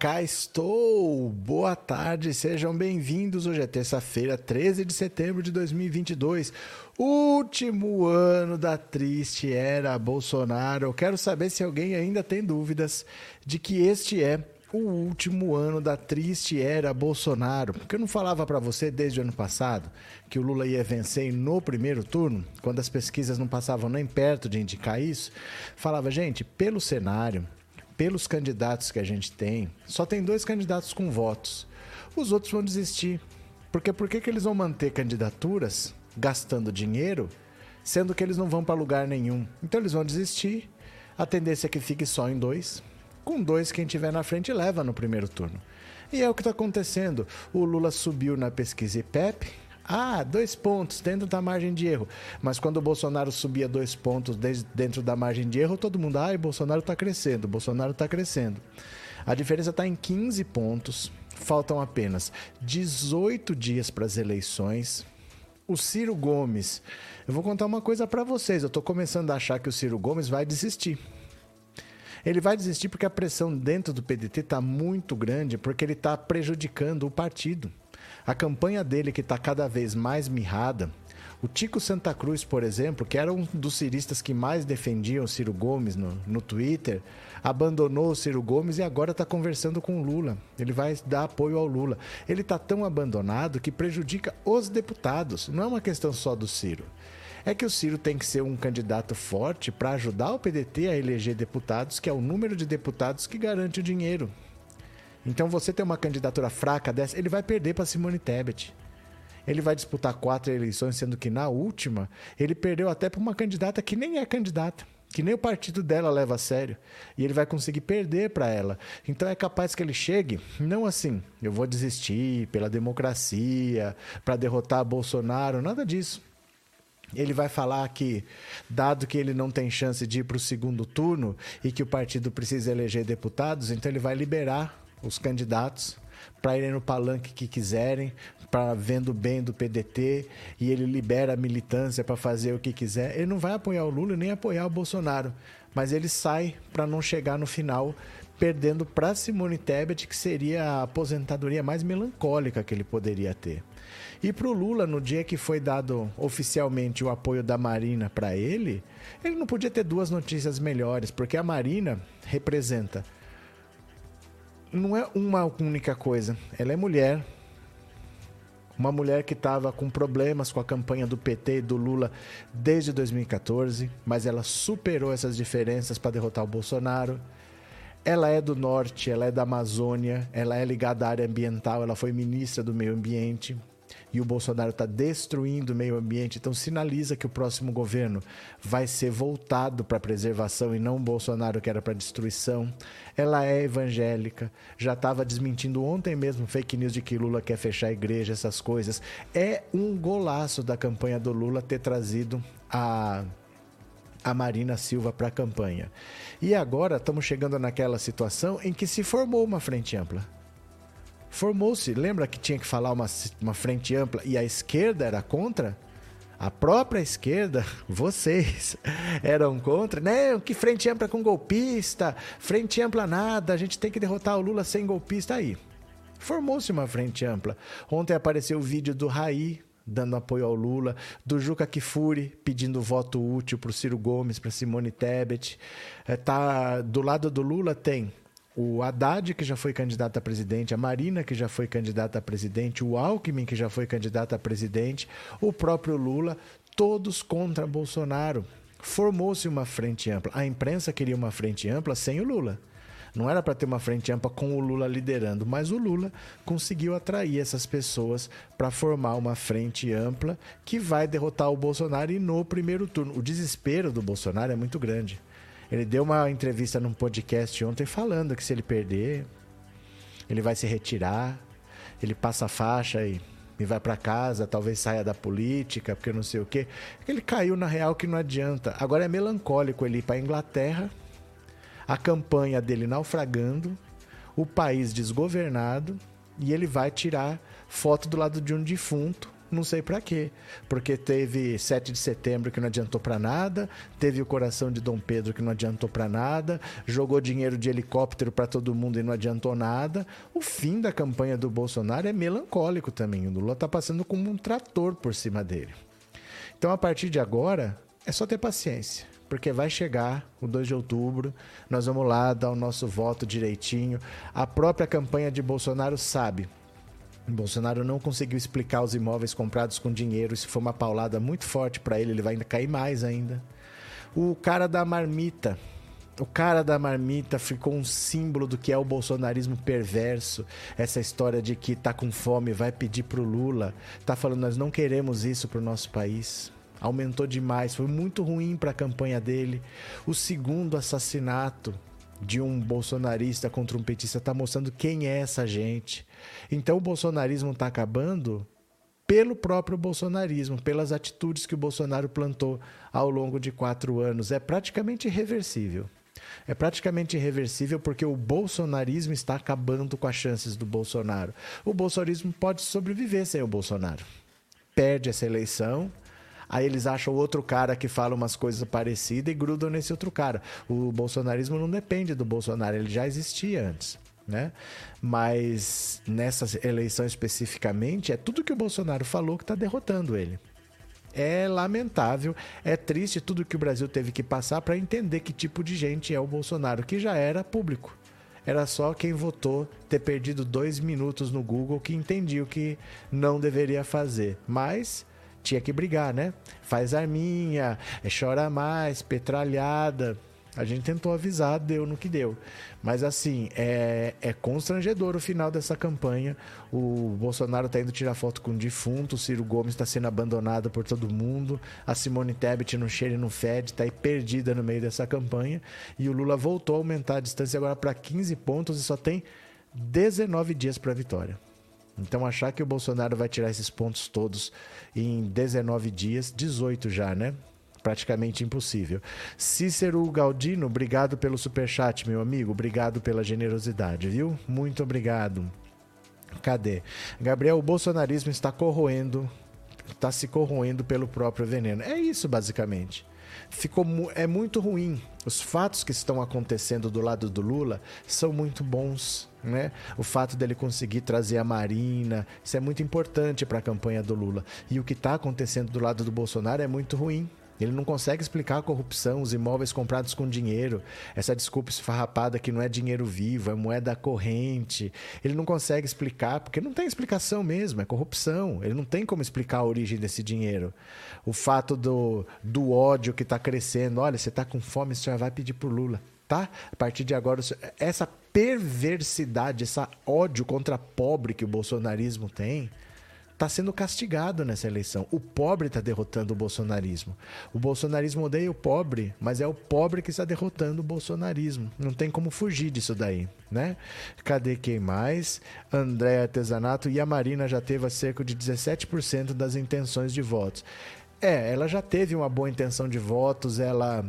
Cá estou! Boa tarde, sejam bem-vindos. Hoje é terça-feira, 13 de setembro de 2022, último ano da triste era Bolsonaro. Eu quero saber se alguém ainda tem dúvidas de que este é o último ano da triste era Bolsonaro. Porque eu não falava para você desde o ano passado que o Lula ia vencer no primeiro turno, quando as pesquisas não passavam nem perto de indicar isso. Falava, gente, pelo cenário, pelos candidatos que a gente tem, só tem dois candidatos com votos. Os outros vão desistir. Porque por que, que eles vão manter candidaturas gastando dinheiro, sendo que eles não vão para lugar nenhum? Então eles vão desistir. A tendência é que fique só em dois. Com dois, quem tiver na frente leva no primeiro turno. E é o que está acontecendo. O Lula subiu na pesquisa IPEP, ah, dois pontos dentro da margem de erro. Mas quando o Bolsonaro subia dois pontos dentro da margem de erro, todo mundo, ai, Bolsonaro está crescendo, Bolsonaro está crescendo. A diferença está em 15 pontos. Faltam apenas 18 dias para as eleições. O Ciro Gomes, eu vou contar uma coisa para vocês. Eu estou começando a achar que o Ciro Gomes vai desistir. Ele vai desistir porque a pressão dentro do PDT está muito grande, porque ele está prejudicando o partido. A campanha dele, que está cada vez mais mirrada, o Tico Santa Cruz, por exemplo, que era um dos ciristas que mais defendiam Ciro Gomes no, no Twitter, abandonou o Ciro Gomes e agora está conversando com o Lula. Ele vai dar apoio ao Lula. Ele está tão abandonado que prejudica os deputados. Não é uma questão só do Ciro. É que o Ciro tem que ser um candidato forte para ajudar o PDT a eleger deputados, que é o número de deputados que garante o dinheiro. Então você tem uma candidatura fraca dessa, ele vai perder para Simone Tebet. Ele vai disputar quatro eleições, sendo que na última ele perdeu até para uma candidata que nem é candidata, que nem o partido dela leva a sério. E ele vai conseguir perder para ela. Então é capaz que ele chegue, não assim, eu vou desistir pela democracia, para derrotar Bolsonaro, nada disso. Ele vai falar que, dado que ele não tem chance de ir para o segundo turno e que o partido precisa eleger deputados, então ele vai liberar os candidatos para irem no palanque que quiserem, para vendo bem do PDT e ele libera a militância para fazer o que quiser. Ele não vai apoiar o Lula nem apoiar o Bolsonaro, mas ele sai para não chegar no final perdendo para Simone Tebet, que seria a aposentadoria mais melancólica que ele poderia ter. E para o Lula, no dia que foi dado oficialmente o apoio da Marina para ele, ele não podia ter duas notícias melhores, porque a Marina representa não é uma única coisa. Ela é mulher. Uma mulher que estava com problemas com a campanha do PT e do Lula desde 2014, mas ela superou essas diferenças para derrotar o Bolsonaro. Ela é do norte, ela é da Amazônia, ela é ligada à área ambiental, ela foi ministra do meio ambiente e o Bolsonaro está destruindo o meio ambiente, então sinaliza que o próximo governo vai ser voltado para a preservação e não o Bolsonaro que era para destruição. Ela é evangélica, já estava desmentindo ontem mesmo fake news de que Lula quer fechar a igreja, essas coisas. É um golaço da campanha do Lula ter trazido a a Marina Silva para a campanha. E agora estamos chegando naquela situação em que se formou uma frente ampla. Formou-se, lembra que tinha que falar uma, uma frente ampla e a esquerda era contra? A própria esquerda, vocês, eram contra. Não, que frente ampla com golpista, frente ampla nada, a gente tem que derrotar o Lula sem golpista. Aí, formou-se uma frente ampla. Ontem apareceu o vídeo do Raí dando apoio ao Lula, do Juca Kifuri pedindo voto útil para o Ciro Gomes, para Simone Tebet. É, tá, do lado do Lula tem o Haddad, que já foi candidato a presidente, a Marina, que já foi candidata a presidente, o Alckmin, que já foi candidato a presidente, o próprio Lula, todos contra Bolsonaro. Formou-se uma frente ampla. A imprensa queria uma frente ampla sem o Lula. Não era para ter uma frente ampla com o Lula liderando, mas o Lula conseguiu atrair essas pessoas para formar uma frente ampla que vai derrotar o Bolsonaro e no primeiro turno. O desespero do Bolsonaro é muito grande. Ele deu uma entrevista num podcast ontem falando que se ele perder, ele vai se retirar, ele passa a faixa e, e vai para casa, talvez saia da política, porque não sei o quê. Ele caiu na real que não adianta. Agora é melancólico ele ir para Inglaterra, a campanha dele naufragando, o país desgovernado, e ele vai tirar foto do lado de um defunto Não sei para quê. Porque teve 7 de setembro que não adiantou para nada, teve o coração de Dom Pedro que não adiantou para nada, jogou dinheiro de helicóptero para todo mundo e não adiantou nada. O fim da campanha do Bolsonaro é melancólico também. O Lula tá passando como um trator por cima dele. Então, a partir de agora, é só ter paciência porque vai chegar o 2 de outubro, nós vamos lá dar o nosso voto direitinho. A própria campanha de Bolsonaro sabe Bolsonaro não conseguiu explicar os imóveis comprados com dinheiro. Isso foi uma paulada muito forte para ele. Ele vai ainda cair mais ainda. O cara da marmita. O cara da marmita ficou um símbolo do que é o bolsonarismo perverso. Essa história de que tá com fome, vai pedir pro Lula. Tá falando, nós não queremos isso pro nosso país. Aumentou demais, foi muito ruim para a campanha dele. O segundo assassinato de um bolsonarista contra um petista está mostrando quem é essa gente. Então o bolsonarismo está acabando pelo próprio bolsonarismo, pelas atitudes que o Bolsonaro plantou ao longo de quatro anos. É praticamente irreversível. É praticamente irreversível porque o bolsonarismo está acabando com as chances do Bolsonaro. O bolsonarismo pode sobreviver sem o Bolsonaro. Perde essa eleição, Aí eles acham outro cara que fala umas coisas parecidas e grudam nesse outro cara. O bolsonarismo não depende do Bolsonaro, ele já existia antes. Né? Mas nessa eleição especificamente, é tudo que o Bolsonaro falou que está derrotando ele. É lamentável, é triste tudo que o Brasil teve que passar para entender que tipo de gente é o Bolsonaro, que já era público. Era só quem votou ter perdido dois minutos no Google que entendia o que não deveria fazer. Mas tinha que brigar, né? Faz arminha, chora mais, petralhada. A gente tentou avisar, deu no que deu. Mas assim, é, é constrangedor o final dessa campanha. O Bolsonaro está indo tirar foto com o defunto, o Ciro Gomes está sendo abandonado por todo mundo, a Simone Tebet não cheira e não fede, está aí perdida no meio dessa campanha. E o Lula voltou a aumentar a distância agora para 15 pontos e só tem 19 dias para a vitória. Então achar que o Bolsonaro vai tirar esses pontos todos em 19 dias, 18 já, né? Praticamente impossível. Cícero Galdino, obrigado pelo superchat, meu amigo. Obrigado pela generosidade, viu? Muito obrigado. Cadê? Gabriel, o bolsonarismo está corroendo, está se corroendo pelo próprio veneno. É isso, basicamente ficou é muito ruim. Os fatos que estão acontecendo do lado do Lula são muito bons. Né? O fato dele conseguir trazer a Marina, isso é muito importante para a campanha do Lula. E o que está acontecendo do lado do Bolsonaro é muito ruim. Ele não consegue explicar a corrupção, os imóveis comprados com dinheiro, essa desculpa esfarrapada que não é dinheiro vivo, é moeda corrente. Ele não consegue explicar, porque não tem explicação mesmo, é corrupção. Ele não tem como explicar a origem desse dinheiro. O fato do, do ódio que está crescendo. Olha, você está com fome, você já vai pedir por Lula. Tá? A partir de agora, essa perversidade, esse ódio contra pobre que o bolsonarismo tem, está sendo castigado nessa eleição. O pobre está derrotando o bolsonarismo. O bolsonarismo odeia o pobre, mas é o pobre que está derrotando o bolsonarismo. Não tem como fugir disso daí, né? Cadê quem mais? André Artesanato e a Marina já teve cerca de 17% das intenções de votos. É, ela já teve uma boa intenção de votos, ela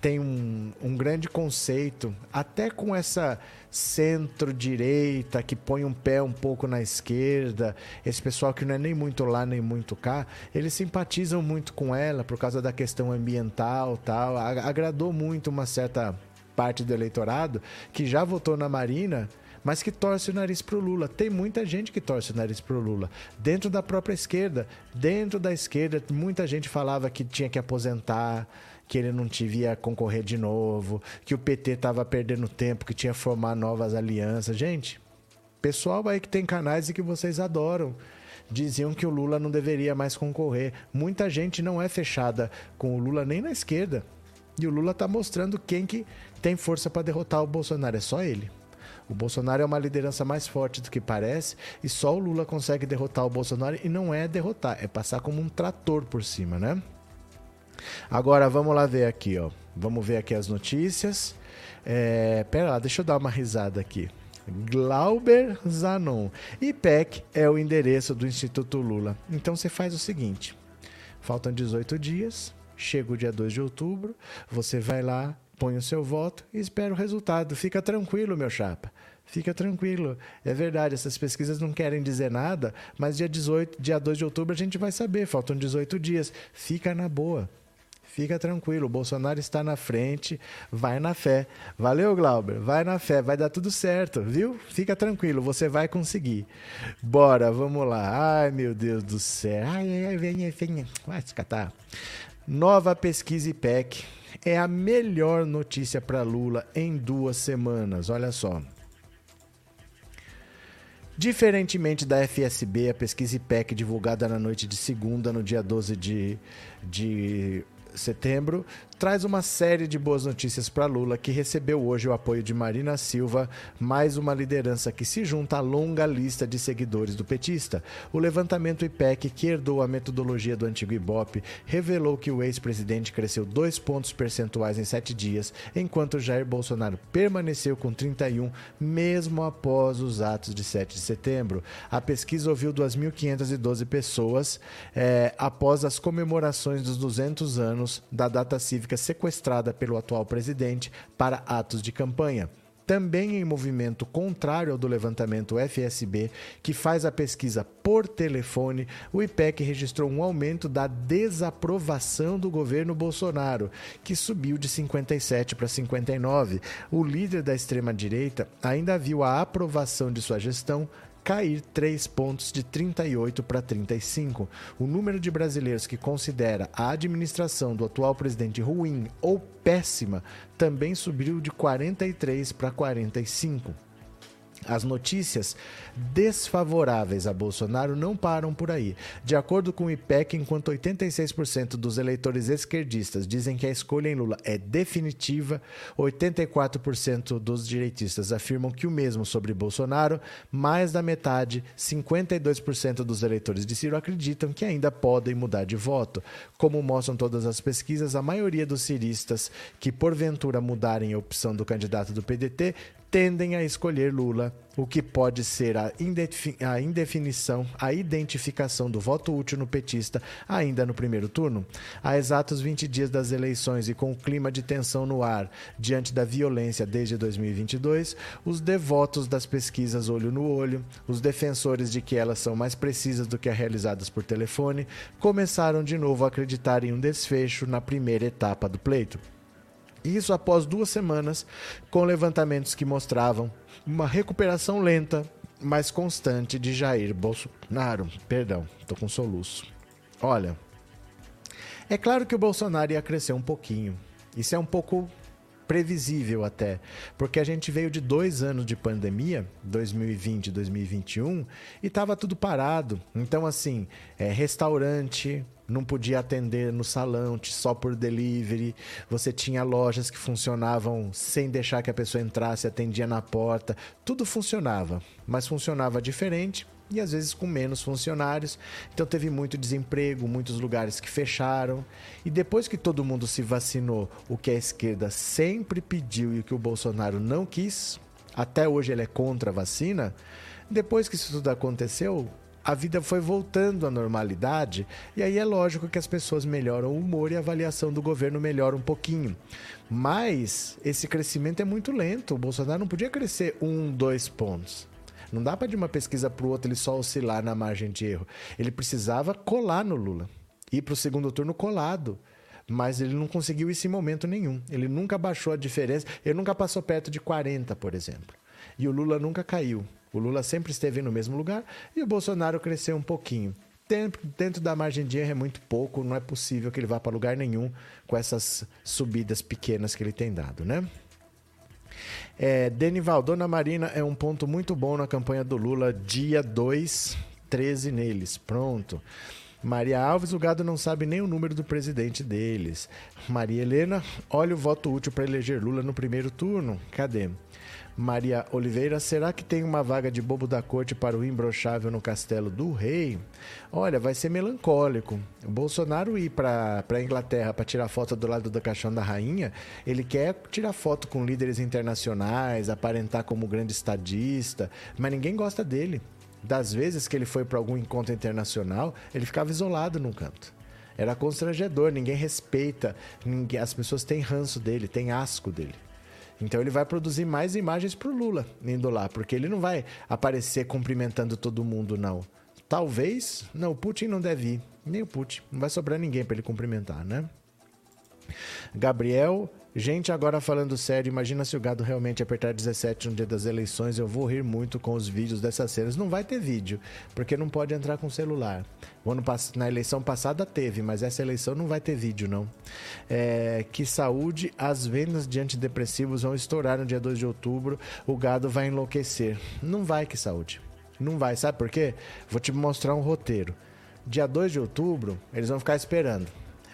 tem um, um grande conceito, até com essa centro-direita que põe um pé um pouco na esquerda, esse pessoal que não é nem muito lá nem muito cá, eles simpatizam muito com ela por causa da questão ambiental tal. Agradou muito uma certa parte do eleitorado que já votou na Marina mas que torce o nariz para o Lula. Tem muita gente que torce o nariz para o Lula. Dentro da própria esquerda. Dentro da esquerda, muita gente falava que tinha que aposentar, que ele não devia concorrer de novo, que o PT estava perdendo tempo, que tinha que formar novas alianças. Gente, pessoal aí que tem canais e que vocês adoram diziam que o Lula não deveria mais concorrer. Muita gente não é fechada com o Lula nem na esquerda. E o Lula está mostrando quem que tem força para derrotar o Bolsonaro. É só ele. O Bolsonaro é uma liderança mais forte do que parece e só o Lula consegue derrotar o Bolsonaro e não é derrotar, é passar como um trator por cima, né? Agora vamos lá ver aqui, ó. Vamos ver aqui as notícias. É, pera lá, deixa eu dar uma risada aqui. Glauber Zanon. IPEC é o endereço do Instituto Lula. Então você faz o seguinte: faltam 18 dias, chega o dia 2 de outubro, você vai lá, põe o seu voto e espera o resultado. Fica tranquilo, meu chapa. Fica tranquilo. É verdade, essas pesquisas não querem dizer nada, mas dia 18, dia 2 de outubro a gente vai saber, faltam 18 dias. Fica na boa. Fica tranquilo, o Bolsonaro está na frente, vai na fé. Valeu, Glauber, vai na fé, vai dar tudo certo, viu? Fica tranquilo, você vai conseguir. Bora, vamos lá. Ai, meu Deus do céu. Ai, ai, venha, venha. Vai se catar. Nova pesquisa IPEC é a melhor notícia para Lula em duas semanas. Olha só. Diferentemente da FSB, a pesquisa IPEC divulgada na noite de segunda, no dia 12 de, de setembro, traz uma série de boas notícias para Lula, que recebeu hoje o apoio de Marina Silva, mais uma liderança que se junta à longa lista de seguidores do petista. O levantamento IPEC, que herdou a metodologia do antigo Ibope, revelou que o ex-presidente cresceu dois pontos percentuais em sete dias, enquanto Jair Bolsonaro permaneceu com 31, mesmo após os atos de 7 de setembro. A pesquisa ouviu 2.512 pessoas é, após as comemorações dos 200 anos da data cívica sequestrada pelo atual presidente para atos de campanha. Também em movimento contrário ao do levantamento FSB, que faz a pesquisa por telefone, o IPEC registrou um aumento da desaprovação do governo Bolsonaro, que subiu de 57 para 59. O líder da extrema-direita ainda viu a aprovação de sua gestão cair 3 pontos de 38 para 35. O número de brasileiros que considera a administração do atual presidente ruim ou péssima também subiu de 43 para 45. As notícias desfavoráveis a Bolsonaro não param por aí. De acordo com o IPEC, enquanto 86% dos eleitores esquerdistas dizem que a escolha em Lula é definitiva, 84% dos direitistas afirmam que o mesmo sobre Bolsonaro, mais da metade, 52% dos eleitores de Ciro acreditam que ainda podem mudar de voto. Como mostram todas as pesquisas, a maioria dos ciristas que porventura mudarem a opção do candidato do PDT tendem a escolher Lula, o que pode ser a, a indefinição, a identificação do voto útil no petista ainda no primeiro turno. Há exatos 20 dias das eleições e com o clima de tensão no ar diante da violência desde 2022, os devotos das pesquisas olho no olho, os defensores de que elas são mais precisas do que as realizadas por telefone, começaram de novo a acreditar em um desfecho na primeira etapa do pleito. Isso após duas semanas, com levantamentos que mostravam uma recuperação lenta, mas constante de Jair Bolsonaro. Perdão, tô com soluço. Olha, é claro que o Bolsonaro ia crescer um pouquinho. Isso é um pouco previsível até, porque a gente veio de dois anos de pandemia, 2020 e 2021, e estava tudo parado. Então, assim, é, restaurante, não podia atender no salão, só por delivery. Você tinha lojas que funcionavam sem deixar que a pessoa entrasse, atendia na porta. Tudo funcionava, mas funcionava diferente e às vezes com menos funcionários. Então teve muito desemprego, muitos lugares que fecharam. E depois que todo mundo se vacinou, o que a esquerda sempre pediu e o que o Bolsonaro não quis, até hoje ele é contra a vacina. Depois que isso tudo aconteceu, a vida foi voltando à normalidade e aí é lógico que as pessoas melhoram o humor e a avaliação do governo melhora um pouquinho. Mas esse crescimento é muito lento. O Bolsonaro não podia crescer um, dois pontos. Não dá para de uma pesquisa para o outro ele só oscilar na margem de erro. Ele precisava colar no Lula. Ir para o segundo turno colado. Mas ele não conseguiu isso em momento nenhum. Ele nunca baixou a diferença. Ele nunca passou perto de 40, por exemplo. E o Lula nunca caiu. O Lula sempre esteve no mesmo lugar e o Bolsonaro cresceu um pouquinho. Dentro, da margem de erro é muito pouco, não é possível que ele vá para lugar nenhum com essas subidas pequenas que ele tem dado, né? É, Denival, Dona Marina é um ponto muito bom na campanha do Lula, dia 2, 13 neles. Pronto. Maria Alves, o gado não sabe nem o número do presidente deles. Maria Helena, olha o voto útil para eleger Lula no primeiro turno. Cadê? Maria Oliveira, será que tem uma vaga de bobo da corte para o imbrochável no castelo do rei? Olha, vai ser melancólico. O Bolsonaro ir para a Inglaterra para tirar foto do lado do caixão da rainha, ele quer tirar foto com líderes internacionais, aparentar como grande estadista, mas ninguém gosta dele. Das vezes que ele foi para algum encontro internacional, ele ficava isolado num canto. Era constrangedor, ninguém respeita, ninguém, as pessoas têm ranço dele, têm asco dele. Então ele vai produzir mais imagens para o Lula indo lá, porque ele não vai aparecer cumprimentando todo mundo, não. Talvez, não, o Putin não deve ir, nem o Putin, não vai sobrar ninguém para ele cumprimentar, né? Gabriel, gente, agora falando sério, imagina se o gado realmente apertar 17 no dia das eleições, eu vou rir muito com os vídeos dessas cenas. Não vai ter vídeo, porque não pode entrar com celular. ano, na eleição passada teve, mas essa eleição não vai ter vídeo, não. É, que saúde, as vendas de antidepressivos vão estourar no dia 2 de outubro, o gado vai enlouquecer. Não vai, que saúde. Não vai, sabe por quê? Vou te mostrar um roteiro. Dia 2 de outubro, eles vão ficar esperando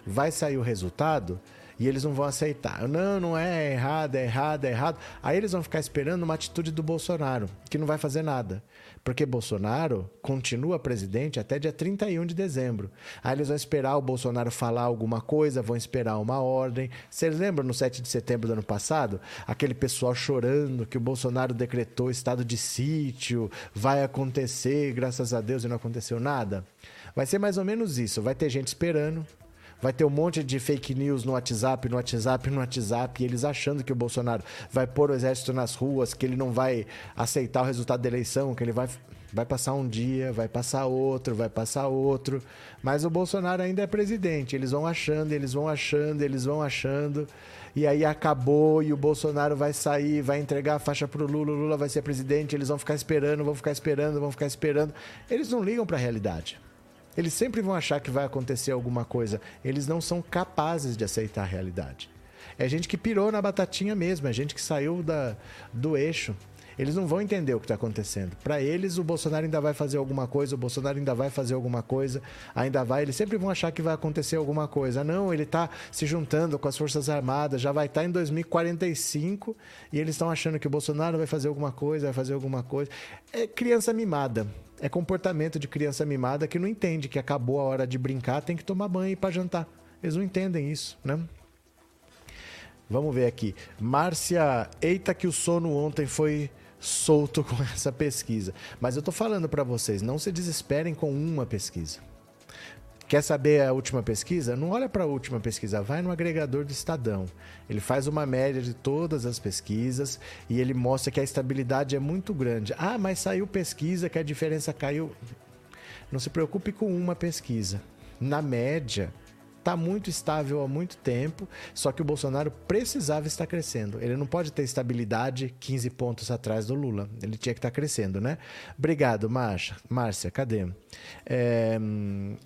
vai sair o resultado e eles não vão aceitar. Não, não é, errado, é errado, é errado. Aí eles vão ficar esperando uma atitude do Bolsonaro, que não vai fazer nada. Porque Bolsonaro continua presidente até dia 31 de dezembro. Aí eles vão esperar o Bolsonaro falar alguma coisa, vão esperar uma ordem. Vocês lembram no 7 de setembro do ano passado? Aquele pessoal chorando que o Bolsonaro decretou estado de sítio, vai acontecer, graças a Deus, e não aconteceu nada? Vai ser mais ou menos isso. Vai ter gente esperando, Vai ter um monte de fake news no WhatsApp, no WhatsApp, no WhatsApp, e eles achando que o Bolsonaro vai pôr o exército nas ruas, que ele não vai aceitar o resultado da eleição, que ele vai vai passar um dia, vai passar outro, vai passar outro, mas o Bolsonaro ainda é presidente. Eles vão achando, eles vão achando, eles vão achando. E aí acabou e o Bolsonaro vai sair, vai entregar a faixa pro Lula, o Lula vai ser presidente, eles vão ficar esperando, vão ficar esperando, vão ficar esperando. Eles não ligam para a realidade. Eles sempre vão achar que vai acontecer alguma coisa. Eles não são capazes de aceitar a realidade. É gente que pirou na batatinha mesmo, é gente que saiu da, do eixo. Eles não vão entender o que está acontecendo. Para eles, o Bolsonaro ainda vai fazer alguma coisa, o Bolsonaro ainda vai fazer alguma coisa, ainda vai. Eles sempre vão achar que vai acontecer alguma coisa. Não, ele está se juntando com as Forças Armadas, já vai estar tá em 2045 e eles estão achando que o Bolsonaro vai fazer alguma coisa, vai fazer alguma coisa. É criança mimada é comportamento de criança mimada que não entende que acabou a hora de brincar, tem que tomar banho e ir para jantar. Eles não entendem isso, né? Vamos ver aqui. Márcia, eita que o sono ontem foi solto com essa pesquisa. Mas eu tô falando para vocês, não se desesperem com uma pesquisa. Quer saber a última pesquisa? Não olha para a última pesquisa, vai no agregador do Estadão. Ele faz uma média de todas as pesquisas e ele mostra que a estabilidade é muito grande. Ah, mas saiu pesquisa que a diferença caiu. Não se preocupe com uma pesquisa. Na média, está muito estável há muito tempo, só que o Bolsonaro precisava estar crescendo. Ele não pode ter estabilidade 15 pontos atrás do Lula. Ele tinha que estar crescendo, né? Obrigado, Márcia. Márcia, cadê? É,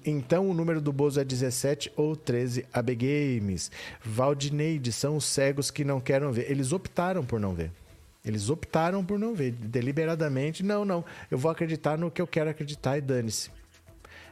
então o número do Bozo é 17 ou 13 AB Games. Valdineide, são os cegos que não querem ver. Eles optaram por não ver. Eles optaram por não ver, deliberadamente. Não, não, eu vou acreditar no que eu quero acreditar e dane-se.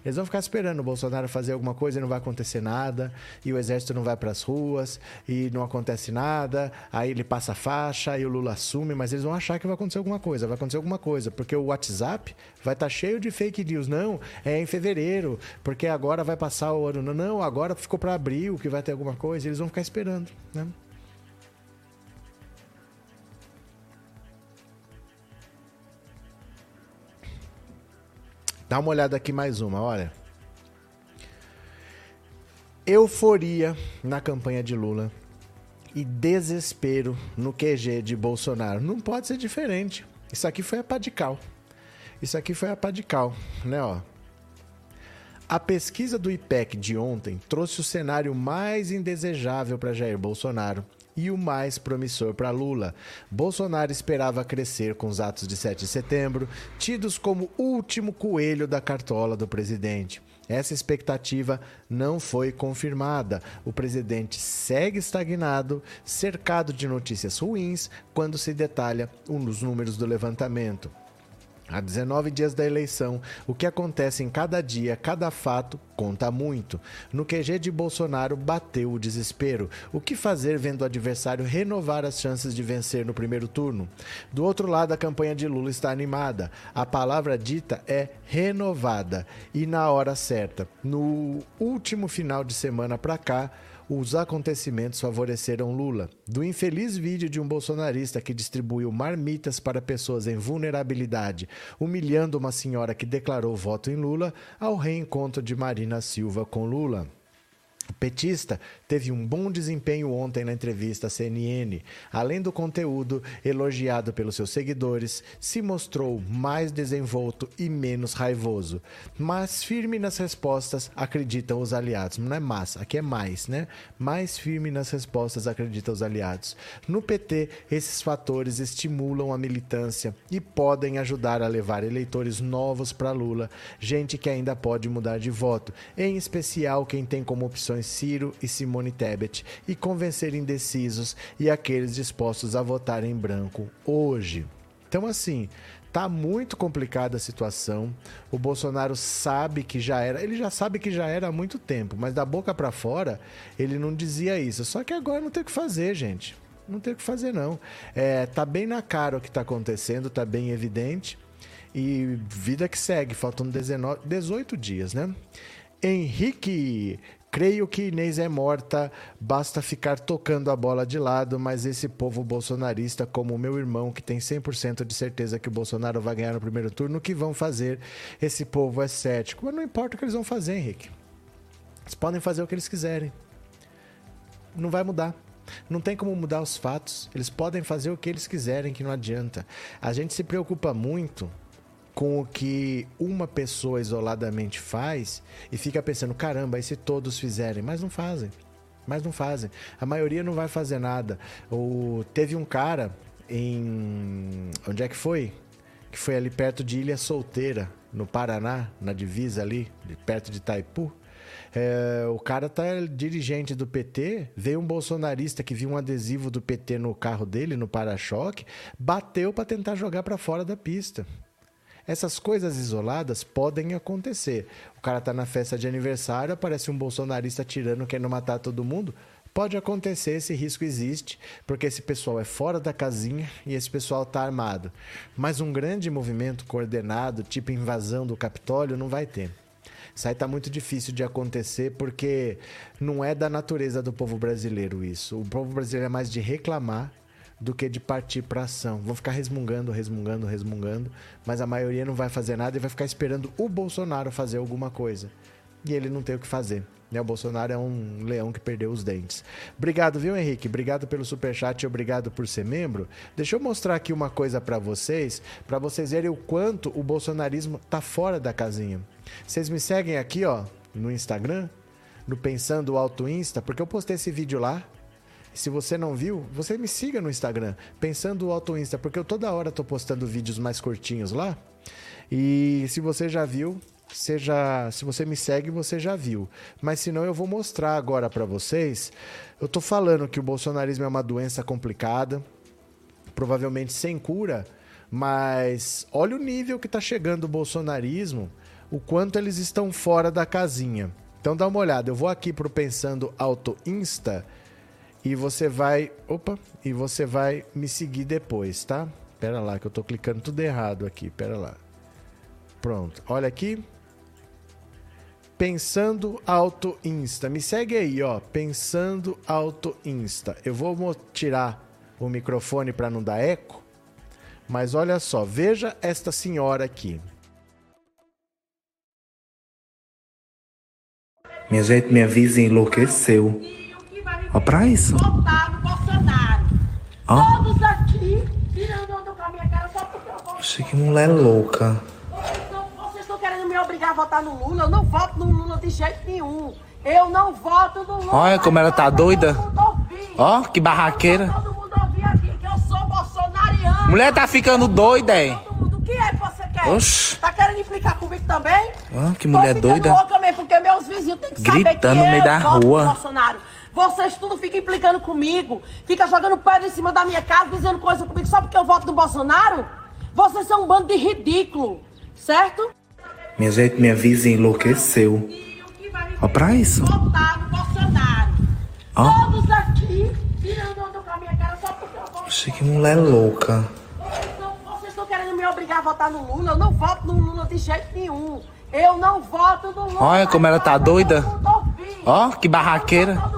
Eles vão ficar esperando o Bolsonaro fazer alguma coisa e não vai acontecer nada, e o exército não vai para as ruas e não acontece nada, aí ele passa a faixa e o Lula assume, mas eles vão achar que vai acontecer alguma coisa, vai acontecer alguma coisa, porque o WhatsApp vai estar tá cheio de fake news. Não, é em fevereiro, porque agora vai passar o ano. Não, agora ficou para abril que vai ter alguma coisa, eles vão ficar esperando, né? Dá uma olhada aqui mais uma, olha. Euforia na campanha de Lula e desespero no QG de Bolsonaro. Não pode ser diferente. Isso aqui foi a Padical. Isso aqui foi a Padical, né, ó. A pesquisa do IPEC de ontem trouxe o cenário mais indesejável para Jair Bolsonaro e o mais promissor para Lula. Bolsonaro esperava crescer com os atos de 7 de setembro, tidos como último coelho da cartola do presidente. Essa expectativa não foi confirmada. O presidente segue estagnado, cercado de notícias ruins, quando se detalha os números do levantamento. Há 19 dias da eleição, o que acontece em cada dia, cada fato, conta muito. No QG de Bolsonaro bateu o desespero. O que fazer vendo o adversário renovar as chances de vencer no primeiro turno? Do outro lado, a campanha de Lula está animada. A palavra dita é renovada e na hora certa. No último final de semana para cá, os acontecimentos favoreceram Lula. Do infeliz vídeo de um bolsonarista que distribuiu marmitas para pessoas em vulnerabilidade, humilhando uma senhora que declarou voto em Lula, ao reencontro de Marina Silva com Lula. Petista teve um bom desempenho ontem na entrevista à CNN. Além do conteúdo elogiado pelos seus seguidores, se mostrou mais desenvolto e menos raivoso. Mas firme nas respostas, acreditam os aliados. Não é mais, aqui é mais, né? Mais firme nas respostas, acreditam os aliados. No PT, esses fatores estimulam a militância e podem ajudar a levar eleitores novos para Lula, gente que ainda pode mudar de voto, em especial quem tem como opções Ciro e Simone Tebet, e convencer indecisos e aqueles dispostos a votar em branco hoje. Então, assim, tá muito complicada a situação. O Bolsonaro sabe que já era, ele já sabe que já era há muito tempo, mas da boca para fora ele não dizia isso. Só que agora não tem o que fazer, gente. Não tem o que fazer não. É, tá bem na cara o que tá acontecendo, tá bem evidente. E vida que segue, faltam 19, 18 dias, né? Henrique, Creio que Inês é morta, basta ficar tocando a bola de lado, mas esse povo bolsonarista, como o meu irmão, que tem 100% de certeza que o Bolsonaro vai ganhar no primeiro turno, o que vão fazer? Esse povo é cético. Mas não importa o que eles vão fazer, Henrique. Eles podem fazer o que eles quiserem. Não vai mudar. Não tem como mudar os fatos. Eles podem fazer o que eles quiserem, que não adianta. A gente se preocupa muito com o que uma pessoa isoladamente faz e fica pensando, caramba, e se todos fizerem? Mas não fazem. Mas não fazem. A maioria não vai fazer nada. O... Teve um cara em. Onde é que foi? Que foi ali perto de Ilha Solteira, no Paraná, na divisa ali, perto de Itaipu. É, o cara tá dirigente do PT, veio um bolsonarista que viu um adesivo do PT no carro dele, no para-choque, bateu para tentar jogar para fora da pista. Essas coisas isoladas podem acontecer. O cara tá na festa de aniversário, aparece um bolsonarista tirando, querendo matar todo mundo. Pode acontecer, esse risco existe, porque esse pessoal é fora da casinha e esse pessoal está armado. Mas um grande movimento coordenado, tipo invasão do Capitólio, não vai ter. Isso aí tá muito difícil de acontecer porque não é da natureza do povo brasileiro isso. O povo brasileiro é mais de reclamar do que de partir para ação. Vão ficar resmungando, resmungando, resmungando, mas a maioria não vai fazer nada e vai ficar esperando o Bolsonaro fazer alguma coisa. E ele não tem o que fazer. Né? O Bolsonaro é um leão que perdeu os dentes. Obrigado, viu, Henrique? Obrigado pelo superchat e obrigado por ser membro. Deixa eu mostrar aqui uma coisa para vocês, para vocês verem o quanto o bolsonarismo tá fora da casinha. Vocês me seguem aqui, ó, no Instagram, no Pensando Alto Insta, porque eu postei esse vídeo lá se você não viu, você me siga no Instagram, pensando o Auto Insta, porque eu toda hora tô postando vídeos mais curtinhos lá. E se você já viu, seja, se você me segue, você já viu. Mas se não, eu vou mostrar agora para vocês. Eu tô falando que o bolsonarismo é uma doença complicada, provavelmente sem cura, mas olha o nível que está chegando o bolsonarismo, o quanto eles estão fora da casinha. Então dá uma olhada, eu vou aqui pro Pensando Auto Insta e você vai, opa, e você vai me seguir depois, tá? Pera lá que eu tô clicando tudo errado aqui, pera lá. Pronto. Olha aqui. Pensando Auto Insta. Me segue aí, ó. Pensando Auto Insta. Eu vou tirar o microfone para não dar eco. Mas olha só, veja esta senhora aqui. Minha gente, minha vizinha enlouqueceu. Ó, pra isso. Votar no Bolsonaro. Ó. Todos aqui tirando onda com a minha cara só porque eu voto. Oxe, que mulher louca. Vocês estão querendo me obrigar a votar no Lula? Eu não voto no Lula de jeito nenhum. Eu não voto no Lula. Olha como ela tá doida. Ó, que barraqueira. Todo mundo ouvir aqui que eu sou bolsonariano. Mulher tá ficando doida, hein? O que é que você quer? Oxi. Tá querendo implicar comigo também? Ó, que mulher doida. louca mesmo, porque meus vizinhos têm que saber Gritando que no meio eu da rua. Bolsonaro. Vocês tudo ficam implicando comigo, fica jogando pedra em cima da minha casa, dizendo coisa comigo só porque eu voto no Bolsonaro? Vocês são um bando de ridículo, certo? Minha gente, minha vizinha enlouqueceu. Ó, pra isso. Votar no Bolsonaro. Ó. Todos aqui tirando onda com a minha cara só porque eu voto. Oxe, que mulher louca. Vocês estão querendo me obrigar a votar no Lula? Eu não voto no Lula de jeito nenhum. Eu não voto no Lula. Olha como ela tá doida. Ó, que barraqueira.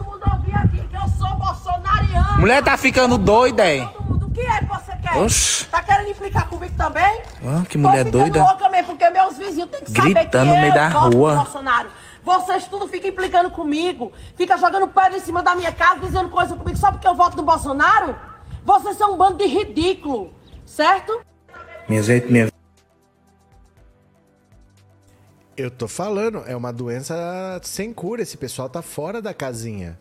Mulher tá ficando doida, hein? Todo mundo, o que é que você quer? Oxi. Tá querendo implicar comigo também? Ó, que mulher Tô doida. louca mesmo, porque meus vizinhos têm que saber que Gritando no meio eu da voto rua. no Bolsonaro. Vocês tudo ficam implicando comigo, fica jogando pedra em cima da minha casa, dizendo coisa comigo só porque eu voto no Bolsonaro? Vocês são um bando de ridículo, certo? Minha gente, minha Eu tô falando, é uma doença sem cura. Esse pessoal tá fora da casinha.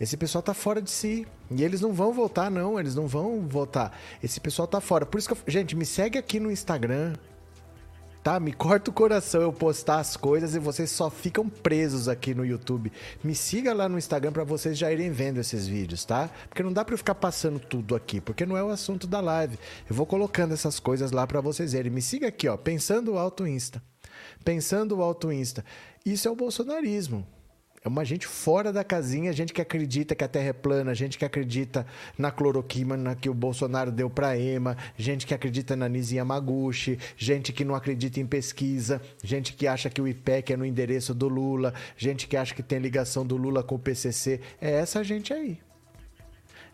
Esse pessoal tá fora de si. E eles não vão voltar, não. Eles não vão voltar. Esse pessoal tá fora. Por isso que eu... Gente, me segue aqui no Instagram. Tá? Me corta o coração eu postar as coisas e vocês só ficam presos aqui no YouTube. Me siga lá no Instagram para vocês já irem vendo esses vídeos, tá? Porque não dá para eu ficar passando tudo aqui, porque não é o assunto da live. Eu vou colocando essas coisas lá para vocês verem. Me siga aqui, ó, pensando alto Insta. Pensando alto Insta. Isso é o bolsonarismo. É uma gente fora da casinha, gente que acredita que a Terra é plana, gente que acredita na cloroquina que o Bolsonaro deu para EMA, gente que acredita na Nisi Yamaguchi, gente que não acredita em pesquisa, gente que acha que o IPEC é no endereço do Lula, gente que acha que tem ligação do Lula com o PCC. É essa gente aí.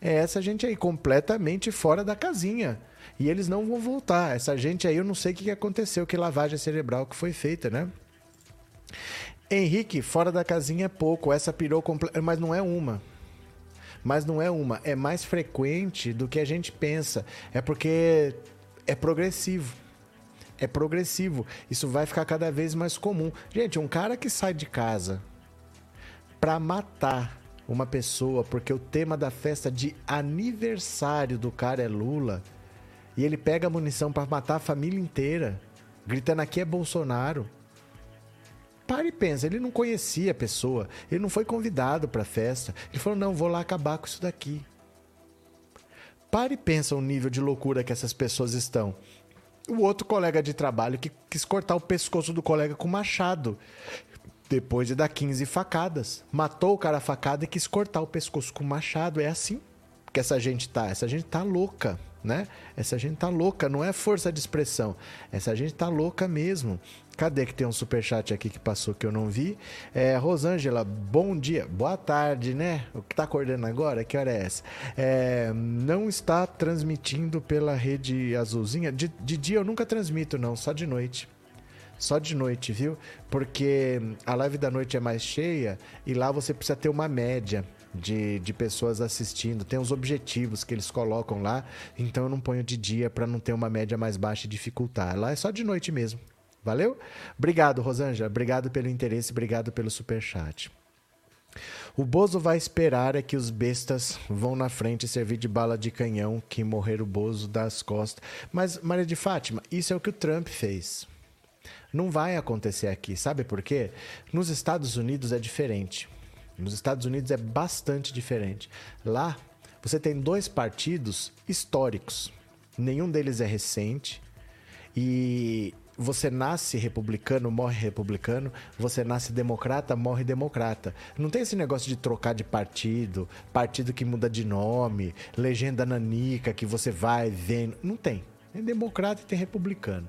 É essa gente aí, completamente fora da casinha. E eles não vão voltar. Essa gente aí, eu não sei o que aconteceu, que lavagem cerebral que foi feita, né? Henrique, fora da casinha é pouco. Essa pirou. Mas não é uma. Mas não é uma. É mais frequente do que a gente pensa. É porque é progressivo. É progressivo. Isso vai ficar cada vez mais comum. Gente, um cara que sai de casa para matar uma pessoa porque o tema da festa de aniversário do cara é Lula e ele pega munição para matar a família inteira, gritando aqui é Bolsonaro. Para e pensa, ele não conhecia a pessoa, ele não foi convidado para a festa. Ele falou: não, vou lá acabar com isso daqui. Para e pensa o nível de loucura que essas pessoas estão. O outro colega de trabalho que quis cortar o pescoço do colega com machado. Depois de dar 15 facadas. Matou o cara a facada e quis cortar o pescoço com machado. É assim que essa gente tá. Essa gente tá louca né? Essa gente tá louca, não é força de expressão. Essa gente tá louca mesmo. Cadê que tem um super chat aqui que passou que eu não vi? É, Rosângela, bom dia, boa tarde, né? O que tá acordando agora? Que hora é essa? É, não está transmitindo pela rede azulzinha? De, de dia eu nunca transmito, não, só de noite. Só de noite, viu? Porque a live da noite é mais cheia e lá você precisa ter uma média de, de pessoas assistindo, tem os objetivos que eles colocam lá, então eu não ponho de dia para não ter uma média mais baixa e dificultar. Lá é só de noite mesmo. Valeu? Obrigado, Rosângela. Obrigado pelo interesse, obrigado pelo super chat. O Bozo vai esperar é que os bestas vão na frente servir de bala de canhão que morrer o Bozo das costas. Mas, Maria de Fátima, isso é o que o Trump fez. Não vai acontecer aqui, sabe por quê? Nos Estados Unidos é diferente. Nos Estados Unidos é bastante diferente. Lá, você tem dois partidos históricos. Nenhum deles é recente. E você nasce republicano, morre republicano, você nasce democrata, morre democrata. Não tem esse negócio de trocar de partido, partido que muda de nome, legenda nanica que você vai vendo. Não tem. Tem democrata e tem republicano.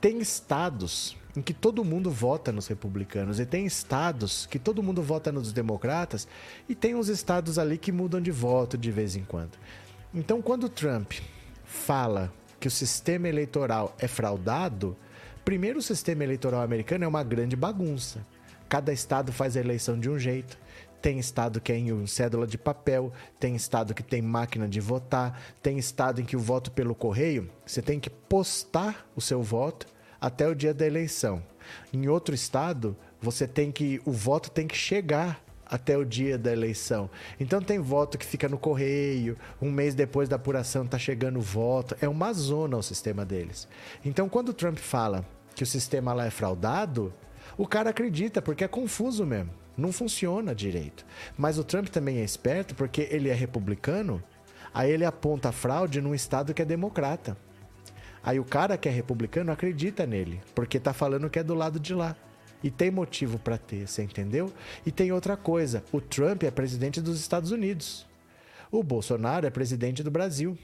Tem estados em que todo mundo vota nos republicanos e tem estados que todo mundo vota nos democratas e tem uns estados ali que mudam de voto de vez em quando. Então, quando Trump fala que o sistema eleitoral é fraudado, primeiro o sistema eleitoral americano é uma grande bagunça. Cada estado faz a eleição de um jeito. Tem estado que é em cédula de papel, tem estado que tem máquina de votar, tem estado em que o voto pelo correio, você tem que postar o seu voto até o dia da eleição. Em outro estado, você tem que o voto tem que chegar até o dia da eleição. Então tem voto que fica no correio, um mês depois da apuração está chegando o voto. É uma zona o sistema deles. Então quando o Trump fala que o sistema lá é fraudado, o cara acredita porque é confuso mesmo. Não funciona direito. Mas o Trump também é esperto porque ele é republicano, aí ele aponta fraude num estado que é democrata. Aí o cara que é republicano acredita nele, porque tá falando que é do lado de lá. E tem motivo para ter, você entendeu? E tem outra coisa: o Trump é presidente dos Estados Unidos. O Bolsonaro é presidente do Brasil.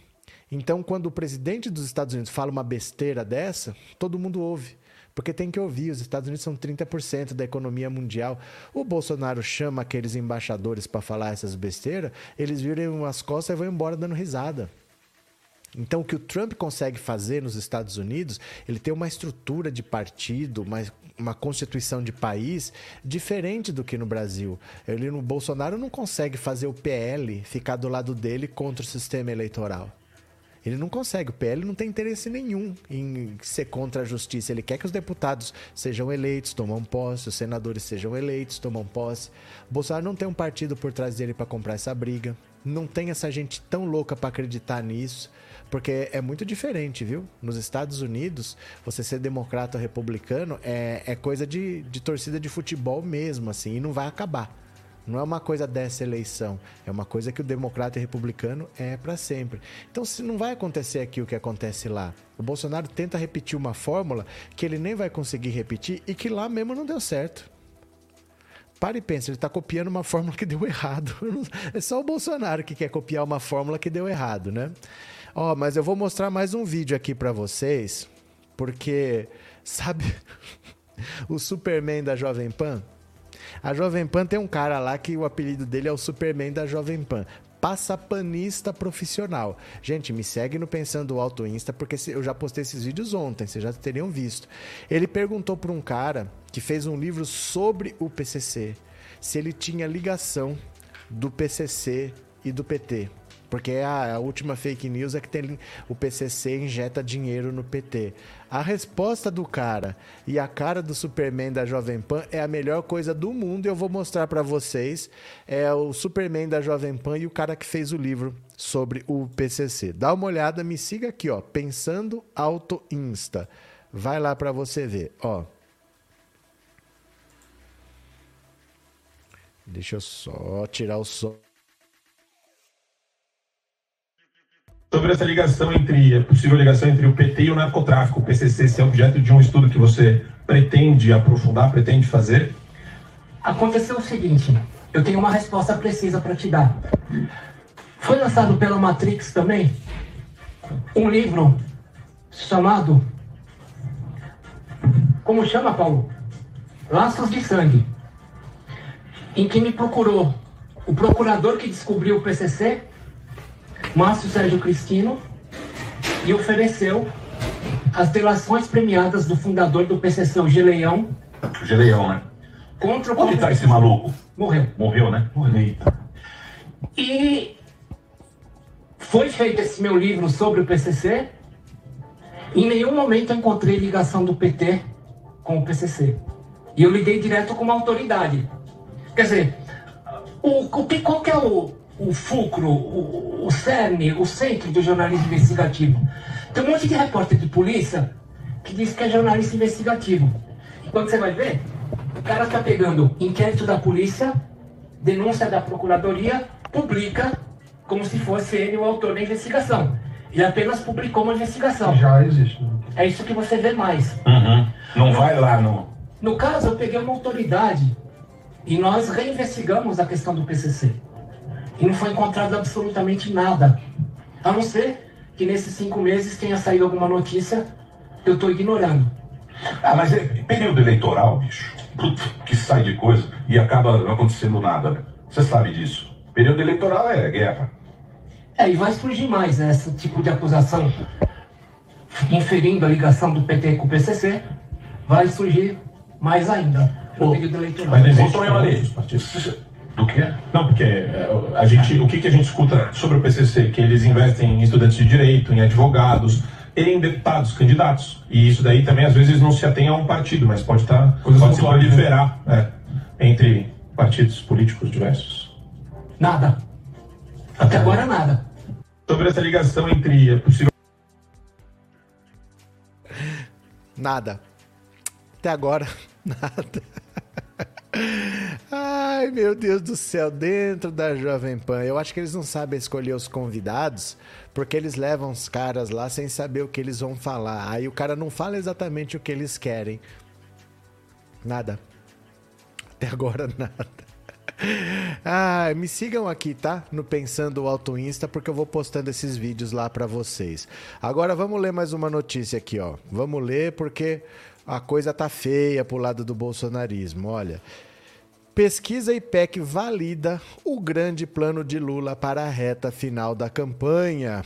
Então, quando o presidente dos Estados Unidos fala uma besteira dessa, todo mundo ouve. Porque tem que ouvir, os Estados Unidos são 30% da economia mundial. O Bolsonaro chama aqueles embaixadores para falar essas besteiras, eles viram as costas e vão embora dando risada. Então, o que o Trump consegue fazer nos Estados Unidos, ele tem uma estrutura de partido, uma, uma constituição de país diferente do que no Brasil. Ele no Bolsonaro não consegue fazer o PL ficar do lado dele contra o sistema eleitoral. Ele não consegue. O PL não tem interesse nenhum em ser contra a justiça. Ele quer que os deputados sejam eleitos, tomam posse, os senadores sejam eleitos, tomam posse. O Bolsonaro não tem um partido por trás dele para comprar essa briga. Não tem essa gente tão louca para acreditar nisso. Porque é muito diferente, viu? Nos Estados Unidos, você ser democrata ou republicano é, é coisa de, de torcida de futebol mesmo, assim, e não vai acabar. Não é uma coisa dessa eleição, é uma coisa que o democrata e republicano é para sempre. Então, se não vai acontecer aqui o que acontece lá, o Bolsonaro tenta repetir uma fórmula que ele nem vai conseguir repetir e que lá mesmo não deu certo. Para e pensa, ele está copiando uma fórmula que deu errado. É só o Bolsonaro que quer copiar uma fórmula que deu errado, né? Ó, oh, mas eu vou mostrar mais um vídeo aqui para vocês, porque sabe o Superman da Jovem Pan? A Jovem Pan tem um cara lá que o apelido dele é o Superman da Jovem Pan passapanista profissional. Gente, me segue no Pensando Alto Insta, porque eu já postei esses vídeos ontem, vocês já teriam visto. Ele perguntou para um cara que fez um livro sobre o PCC se ele tinha ligação do PCC e do PT. Porque a, a, última fake news é que tem, o PCC injeta dinheiro no PT. A resposta do cara e a cara do Superman da Jovem Pan é a melhor coisa do mundo eu vou mostrar para vocês. É o Superman da Jovem Pan e o cara que fez o livro sobre o PCC. Dá uma olhada, me siga aqui, ó, Pensando Auto Insta. Vai lá para você ver, ó. Deixa eu só tirar o som. Sobre essa ligação entre, a possível ligação entre o PT e o narcotráfico, o PCC, se é objeto de um estudo que você pretende aprofundar, pretende fazer? Aconteceu o seguinte, eu tenho uma resposta precisa para te dar. Foi lançado pela Matrix também um livro chamado como chama, Paulo? Laços de Sangue, em que me procurou o procurador que descobriu o PCC Márcio Sérgio Cristino e ofereceu as delações premiadas do fundador do PCC, o Geleião. Geleião, né? Contra o Onde está esse maluco? Morreu. Morreu, né? Morreu. E foi feito esse meu livro sobre o PCC. Em nenhum momento eu encontrei ligação do PT com o PCC. E eu lidei direto com uma autoridade. Quer dizer, o, o, qual que é o, o fulcro, o, o cerne, o centro do jornalismo investigativo. Tem um monte de repórter de polícia que diz que é jornalista investigativo. E quando você vai ver, o cara está pegando inquérito da polícia, denúncia da procuradoria, publica como se fosse ele o autor da investigação. Ele apenas publicou uma investigação. Já existe. Né? É isso que você vê mais. Uhum. Não vai lá no. No caso, eu peguei uma autoridade e nós reinvestigamos a questão do PCC e não foi encontrado absolutamente nada. A não ser que nesses cinco meses tenha saído alguma notícia que eu estou ignorando. Ah, mas é período eleitoral, bicho. Que sai de coisa e acaba não acontecendo nada. Né? Você sabe disso. Período eleitoral é guerra. É, e vai surgir mais né, esse tipo de acusação inferindo a ligação do PT com o PCC. Vai surgir mais ainda no período eleitoral. Mas não existe ali. Do quê? Não, porque é, a gente, o que, que a gente escuta sobre o PCC? Que eles investem em estudantes de direito, em advogados, em deputados, candidatos. E isso daí também às vezes não se atém a um partido, mas pode estar, tá, pode se proliferar é, entre partidos políticos diversos. Nada. Até agora nada. Sobre essa ligação entre a possível. Nada. Até agora, nada. Ai, meu Deus do céu, dentro da Jovem Pan. Eu acho que eles não sabem escolher os convidados, porque eles levam os caras lá sem saber o que eles vão falar. Aí o cara não fala exatamente o que eles querem. Nada. Até agora, nada. Ah, me sigam aqui, tá? No Pensando Alto Insta, porque eu vou postando esses vídeos lá para vocês. Agora vamos ler mais uma notícia aqui, ó. Vamos ler porque a coisa tá feia pro lado do bolsonarismo. Olha, Pesquisa IPEC valida o grande plano de Lula para a reta final da campanha.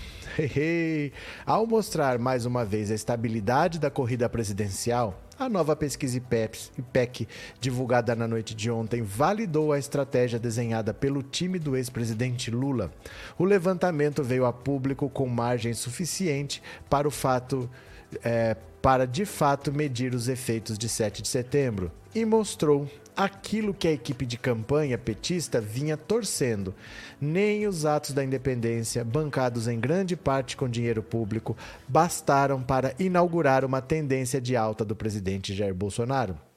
Ao mostrar mais uma vez a estabilidade da corrida presidencial, a nova pesquisa IPEC, divulgada na noite de ontem, validou a estratégia desenhada pelo time do ex-presidente Lula. O levantamento veio a público com margem suficiente para o fato. É, para de fato medir os efeitos de 7 de setembro e mostrou aquilo que a equipe de campanha petista vinha torcendo. Nem os atos da independência, bancados em grande parte com dinheiro público, bastaram para inaugurar uma tendência de alta do presidente Jair Bolsonaro.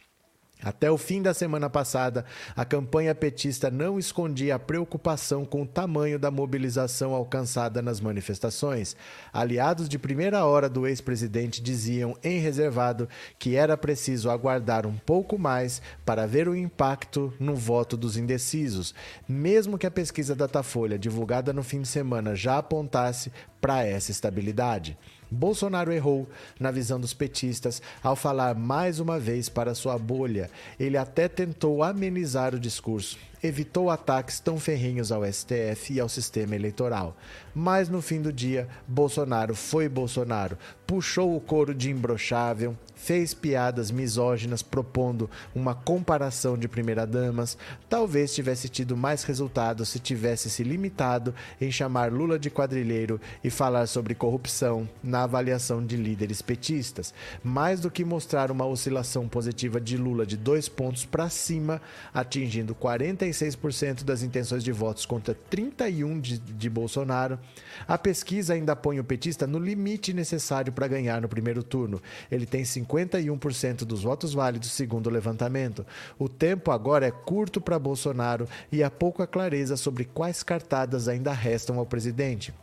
Até o fim da semana passada, a campanha petista não escondia a preocupação com o tamanho da mobilização alcançada nas manifestações. Aliados de primeira hora do ex-presidente diziam, em reservado, que era preciso aguardar um pouco mais para ver o impacto no voto dos indecisos, mesmo que a pesquisa Datafolha, divulgada no fim de semana, já apontasse para essa estabilidade. Bolsonaro errou, na visão dos petistas, ao falar mais uma vez para sua bolha. Ele até tentou amenizar o discurso, evitou ataques tão ferrenhos ao STF e ao sistema eleitoral. Mas no fim do dia, Bolsonaro foi Bolsonaro, puxou o couro de imbrochável, fez piadas misóginas propondo uma comparação de primeira-damas, talvez tivesse tido mais resultado se tivesse se limitado em chamar Lula de quadrilheiro e falar sobre corrupção na avaliação de líderes petistas, mais do que mostrar uma oscilação positiva de Lula de dois pontos para cima, atingindo 46% das intenções de votos contra 31% de, de Bolsonaro. A pesquisa ainda põe o petista no limite necessário para ganhar no primeiro turno. Ele tem 50 51% dos votos válidos, segundo o levantamento. O tempo agora é curto para Bolsonaro e há pouca clareza sobre quais cartadas ainda restam ao presidente.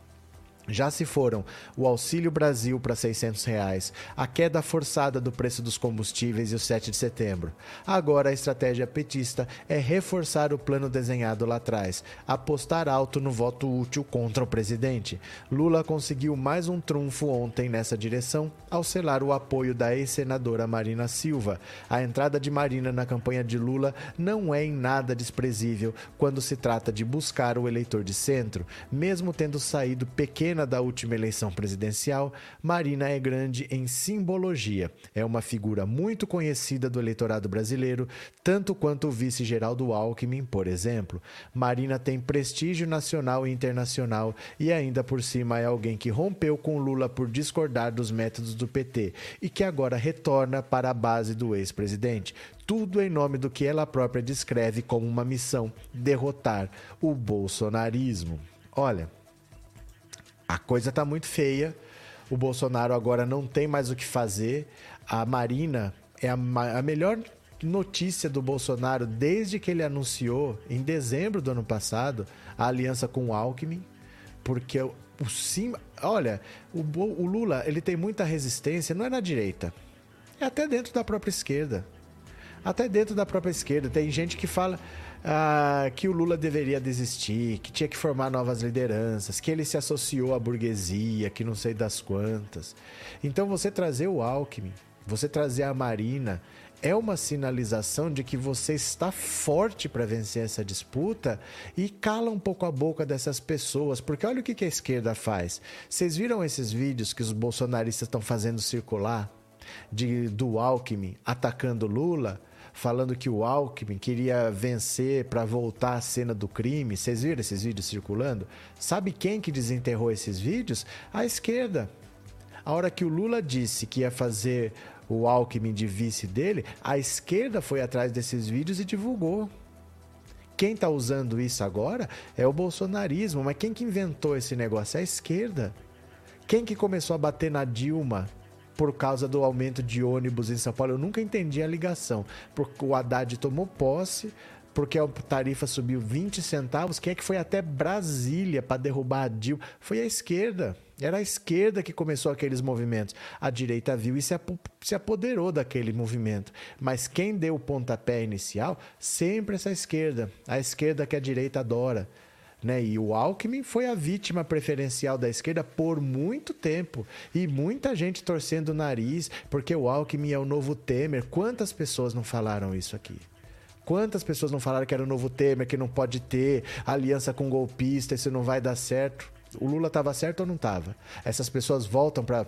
Já se foram o Auxílio Brasil para 600 reais, a queda forçada do preço dos combustíveis e o 7 de setembro. Agora a estratégia petista é reforçar o plano desenhado lá atrás, apostar alto no voto útil contra o presidente. Lula conseguiu mais um trunfo ontem nessa direção ao selar o apoio da ex-senadora Marina Silva. A entrada de Marina na campanha de Lula não é em nada desprezível quando se trata de buscar o eleitor de centro, mesmo tendo saído pequeno da última eleição presidencial, Marina é grande em simbologia. É uma figura muito conhecida do eleitorado brasileiro, tanto quanto o vice Geraldo Alckmin, por exemplo. Marina tem prestígio nacional e internacional e ainda por cima é alguém que rompeu com Lula por discordar dos métodos do PT e que agora retorna para a base do ex-presidente tudo em nome do que ela própria descreve como uma missão: derrotar o bolsonarismo. Olha, a coisa está muito feia. O Bolsonaro agora não tem mais o que fazer. A Marina é a, a melhor notícia do Bolsonaro desde que ele anunciou, em dezembro do ano passado, a aliança com o Alckmin. Porque o, o sim, olha, o, o Lula ele tem muita resistência, não é na direita, é até dentro da própria esquerda. Até dentro da própria esquerda. Tem gente que fala ah, que o Lula deveria desistir, que tinha que formar novas lideranças, que ele se associou à burguesia, que não sei das quantas. Então você trazer o Alckmin, você trazer a Marina, é uma sinalização de que você está forte para vencer essa disputa e cala um pouco a boca dessas pessoas, porque olha o que a esquerda faz. Vocês viram esses vídeos que os bolsonaristas estão fazendo circular de do Alckmin atacando Lula? Falando que o Alckmin queria vencer para voltar à cena do crime. Vocês viram esses vídeos circulando? Sabe quem que desenterrou esses vídeos? A esquerda. A hora que o Lula disse que ia fazer o Alckmin de vice dele, a esquerda foi atrás desses vídeos e divulgou. Quem está usando isso agora é o bolsonarismo, mas quem que inventou esse negócio? É a esquerda. Quem que começou a bater na Dilma por causa do aumento de ônibus em São Paulo. Eu nunca entendi a ligação. Porque o Haddad tomou posse, porque a tarifa subiu 20 centavos. Quem é que foi até Brasília para derrubar a Dilma? Foi a esquerda. Era a esquerda que começou aqueles movimentos. A direita viu e se apoderou daquele movimento. Mas quem deu o pontapé inicial, sempre essa esquerda. A esquerda que a direita adora. Né? E o Alckmin foi a vítima preferencial da esquerda por muito tempo. E muita gente torcendo o nariz, porque o Alckmin é o novo Temer. Quantas pessoas não falaram isso aqui? Quantas pessoas não falaram que era o novo Temer, que não pode ter aliança com golpista, isso não vai dar certo? O Lula estava certo ou não estava? Essas pessoas voltam para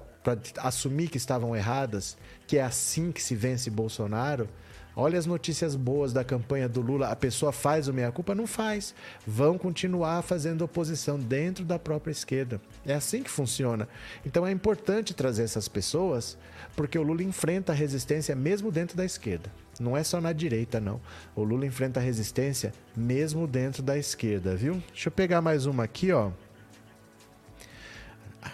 assumir que estavam erradas, que é assim que se vence Bolsonaro. Olha as notícias boas da campanha do Lula. A pessoa faz o meia-culpa? Não faz. Vão continuar fazendo oposição dentro da própria esquerda. É assim que funciona. Então é importante trazer essas pessoas, porque o Lula enfrenta a resistência mesmo dentro da esquerda. Não é só na direita, não. O Lula enfrenta a resistência mesmo dentro da esquerda, viu? Deixa eu pegar mais uma aqui, ó. Ah,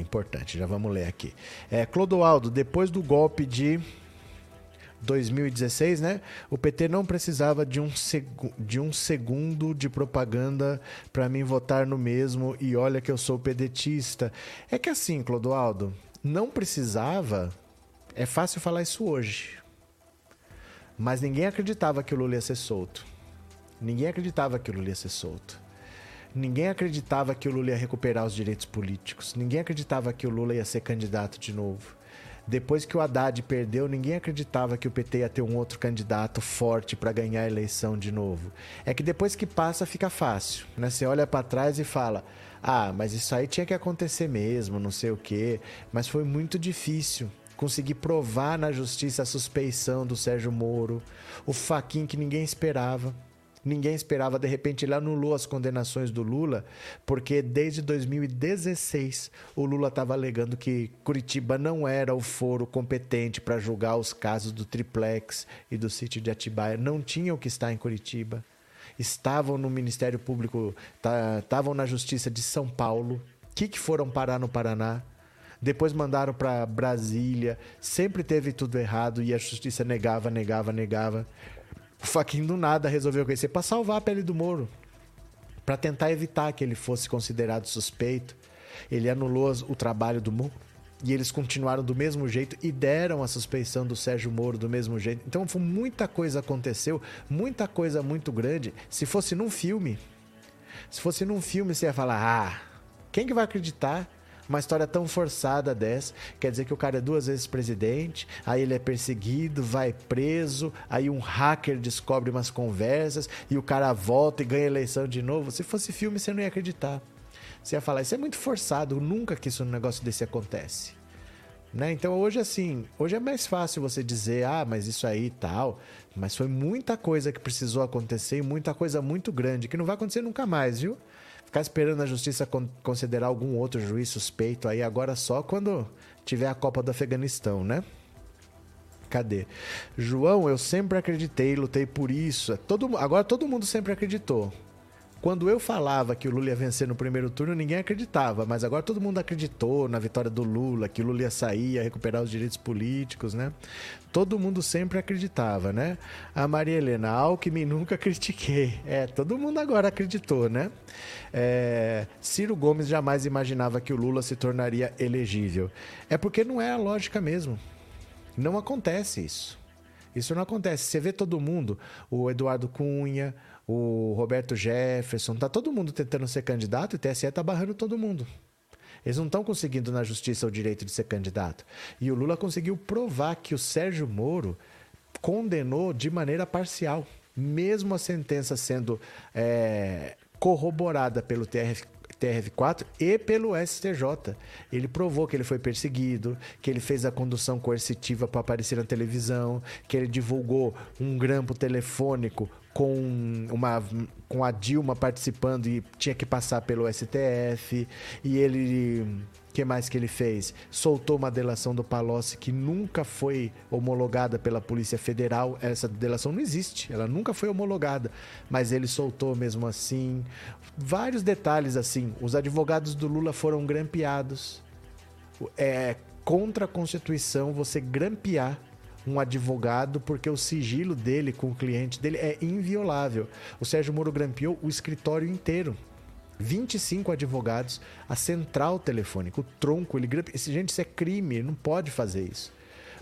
importante, já vamos ler aqui. É, Clodoaldo, depois do golpe de 2016, né? O PT não precisava de um, de um segundo de propaganda para mim votar no mesmo e olha que eu sou pedetista. É que assim, Clodoaldo, não precisava. É fácil falar isso hoje. Mas ninguém acreditava que o Lula ia ser solto. Ninguém acreditava que o Lula ia ser solto. Ninguém acreditava que o Lula ia recuperar os direitos políticos. Ninguém acreditava que o Lula ia ser candidato de novo. Depois que o Haddad perdeu, ninguém acreditava que o PT ia ter um outro candidato forte para ganhar a eleição de novo. É que depois que passa, fica fácil. Né? Você olha para trás e fala: ah, mas isso aí tinha que acontecer mesmo, não sei o quê. Mas foi muito difícil conseguir provar na justiça a suspeição do Sérgio Moro, o faquinho que ninguém esperava. Ninguém esperava, de repente, ele anulou as condenações do Lula, porque desde 2016 o Lula estava alegando que Curitiba não era o foro competente para julgar os casos do triplex e do sítio de Atibaia. Não tinham que estar em Curitiba. Estavam no Ministério Público, estavam na Justiça de São Paulo. O que, que foram parar no Paraná? depois mandaram para Brasília, sempre teve tudo errado e a justiça negava, negava, negava. O Faquinho do nada resolveu conhecer para salvar a pele do Moro, para tentar evitar que ele fosse considerado suspeito. Ele anulou o trabalho do Moro e eles continuaram do mesmo jeito e deram a suspeição do Sérgio Moro do mesmo jeito. Então, muita coisa aconteceu, muita coisa muito grande. Se fosse num filme, se fosse num filme, você ia falar: ah, quem que vai acreditar? Uma história tão forçada dessa. Quer dizer que o cara é duas vezes presidente, aí ele é perseguido, vai preso, aí um hacker descobre umas conversas e o cara volta e ganha eleição de novo. Se fosse filme, você não ia acreditar. Você ia falar, isso é muito forçado, nunca que isso um negócio desse acontece. Né? Então hoje assim, hoje é mais fácil você dizer, ah, mas isso aí e tal, mas foi muita coisa que precisou acontecer e muita coisa muito grande que não vai acontecer nunca mais, viu? Ficar esperando a justiça considerar algum outro juiz suspeito aí agora só quando tiver a Copa do Afeganistão, né? Cadê? João, eu sempre acreditei, lutei por isso. Todo, agora todo mundo sempre acreditou. Quando eu falava que o Lula ia vencer no primeiro turno, ninguém acreditava, mas agora todo mundo acreditou na vitória do Lula, que o Lula ia sair, ia recuperar os direitos políticos, né? Todo mundo sempre acreditava, né? A Maria Helena Alckmin nunca critiquei. É, todo mundo agora acreditou, né? É, Ciro Gomes jamais imaginava que o Lula se tornaria elegível. É porque não é a lógica mesmo. Não acontece isso. Isso não acontece. Você vê todo mundo, o Eduardo Cunha, o Roberto Jefferson, tá todo mundo tentando ser candidato e o TSE tá barrando todo mundo. Eles não estão conseguindo na justiça o direito de ser candidato. E o Lula conseguiu provar que o Sérgio Moro condenou de maneira parcial, mesmo a sentença sendo é, corroborada pelo TRF, TRF4 e pelo STJ. Ele provou que ele foi perseguido, que ele fez a condução coercitiva para aparecer na televisão, que ele divulgou um grampo telefônico com uma com a Dilma participando e tinha que passar pelo STF e ele que mais que ele fez? Soltou uma delação do Palocci que nunca foi homologada pela Polícia Federal. Essa delação não existe, ela nunca foi homologada, mas ele soltou mesmo assim. Vários detalhes assim. Os advogados do Lula foram grampeados. É contra a Constituição você grampear um advogado porque o sigilo dele com o cliente dele é inviolável. O Sérgio Moro grampeou o escritório inteiro. 25 advogados, a central telefônica, o tronco, ele grampeou. Gente, isso é crime, não pode fazer isso.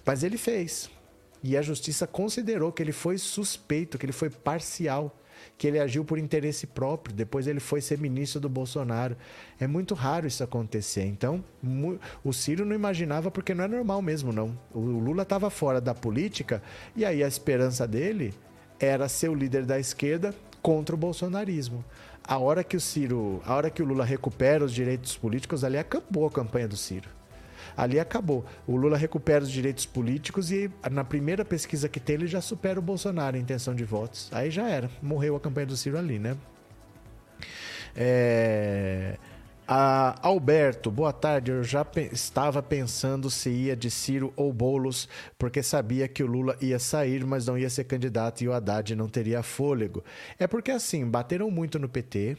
Mas ele fez. E a justiça considerou que ele foi suspeito, que ele foi parcial que ele agiu por interesse próprio. Depois ele foi ser ministro do Bolsonaro. É muito raro isso acontecer. Então, o Ciro não imaginava porque não é normal mesmo, não. O Lula estava fora da política e aí a esperança dele era ser o líder da esquerda contra o bolsonarismo. A hora que o Ciro, a hora que o Lula recupera os direitos políticos, ali acabou a campanha do Ciro. Ali acabou. O Lula recupera os direitos políticos e na primeira pesquisa que tem ele já supera o Bolsonaro em intenção de votos. Aí já era. Morreu a campanha do Ciro ali, né? É... Alberto, boa tarde. Eu já pe estava pensando se ia de Ciro ou Bolos, porque sabia que o Lula ia sair, mas não ia ser candidato e o Haddad não teria fôlego. É porque assim, bateram muito no PT.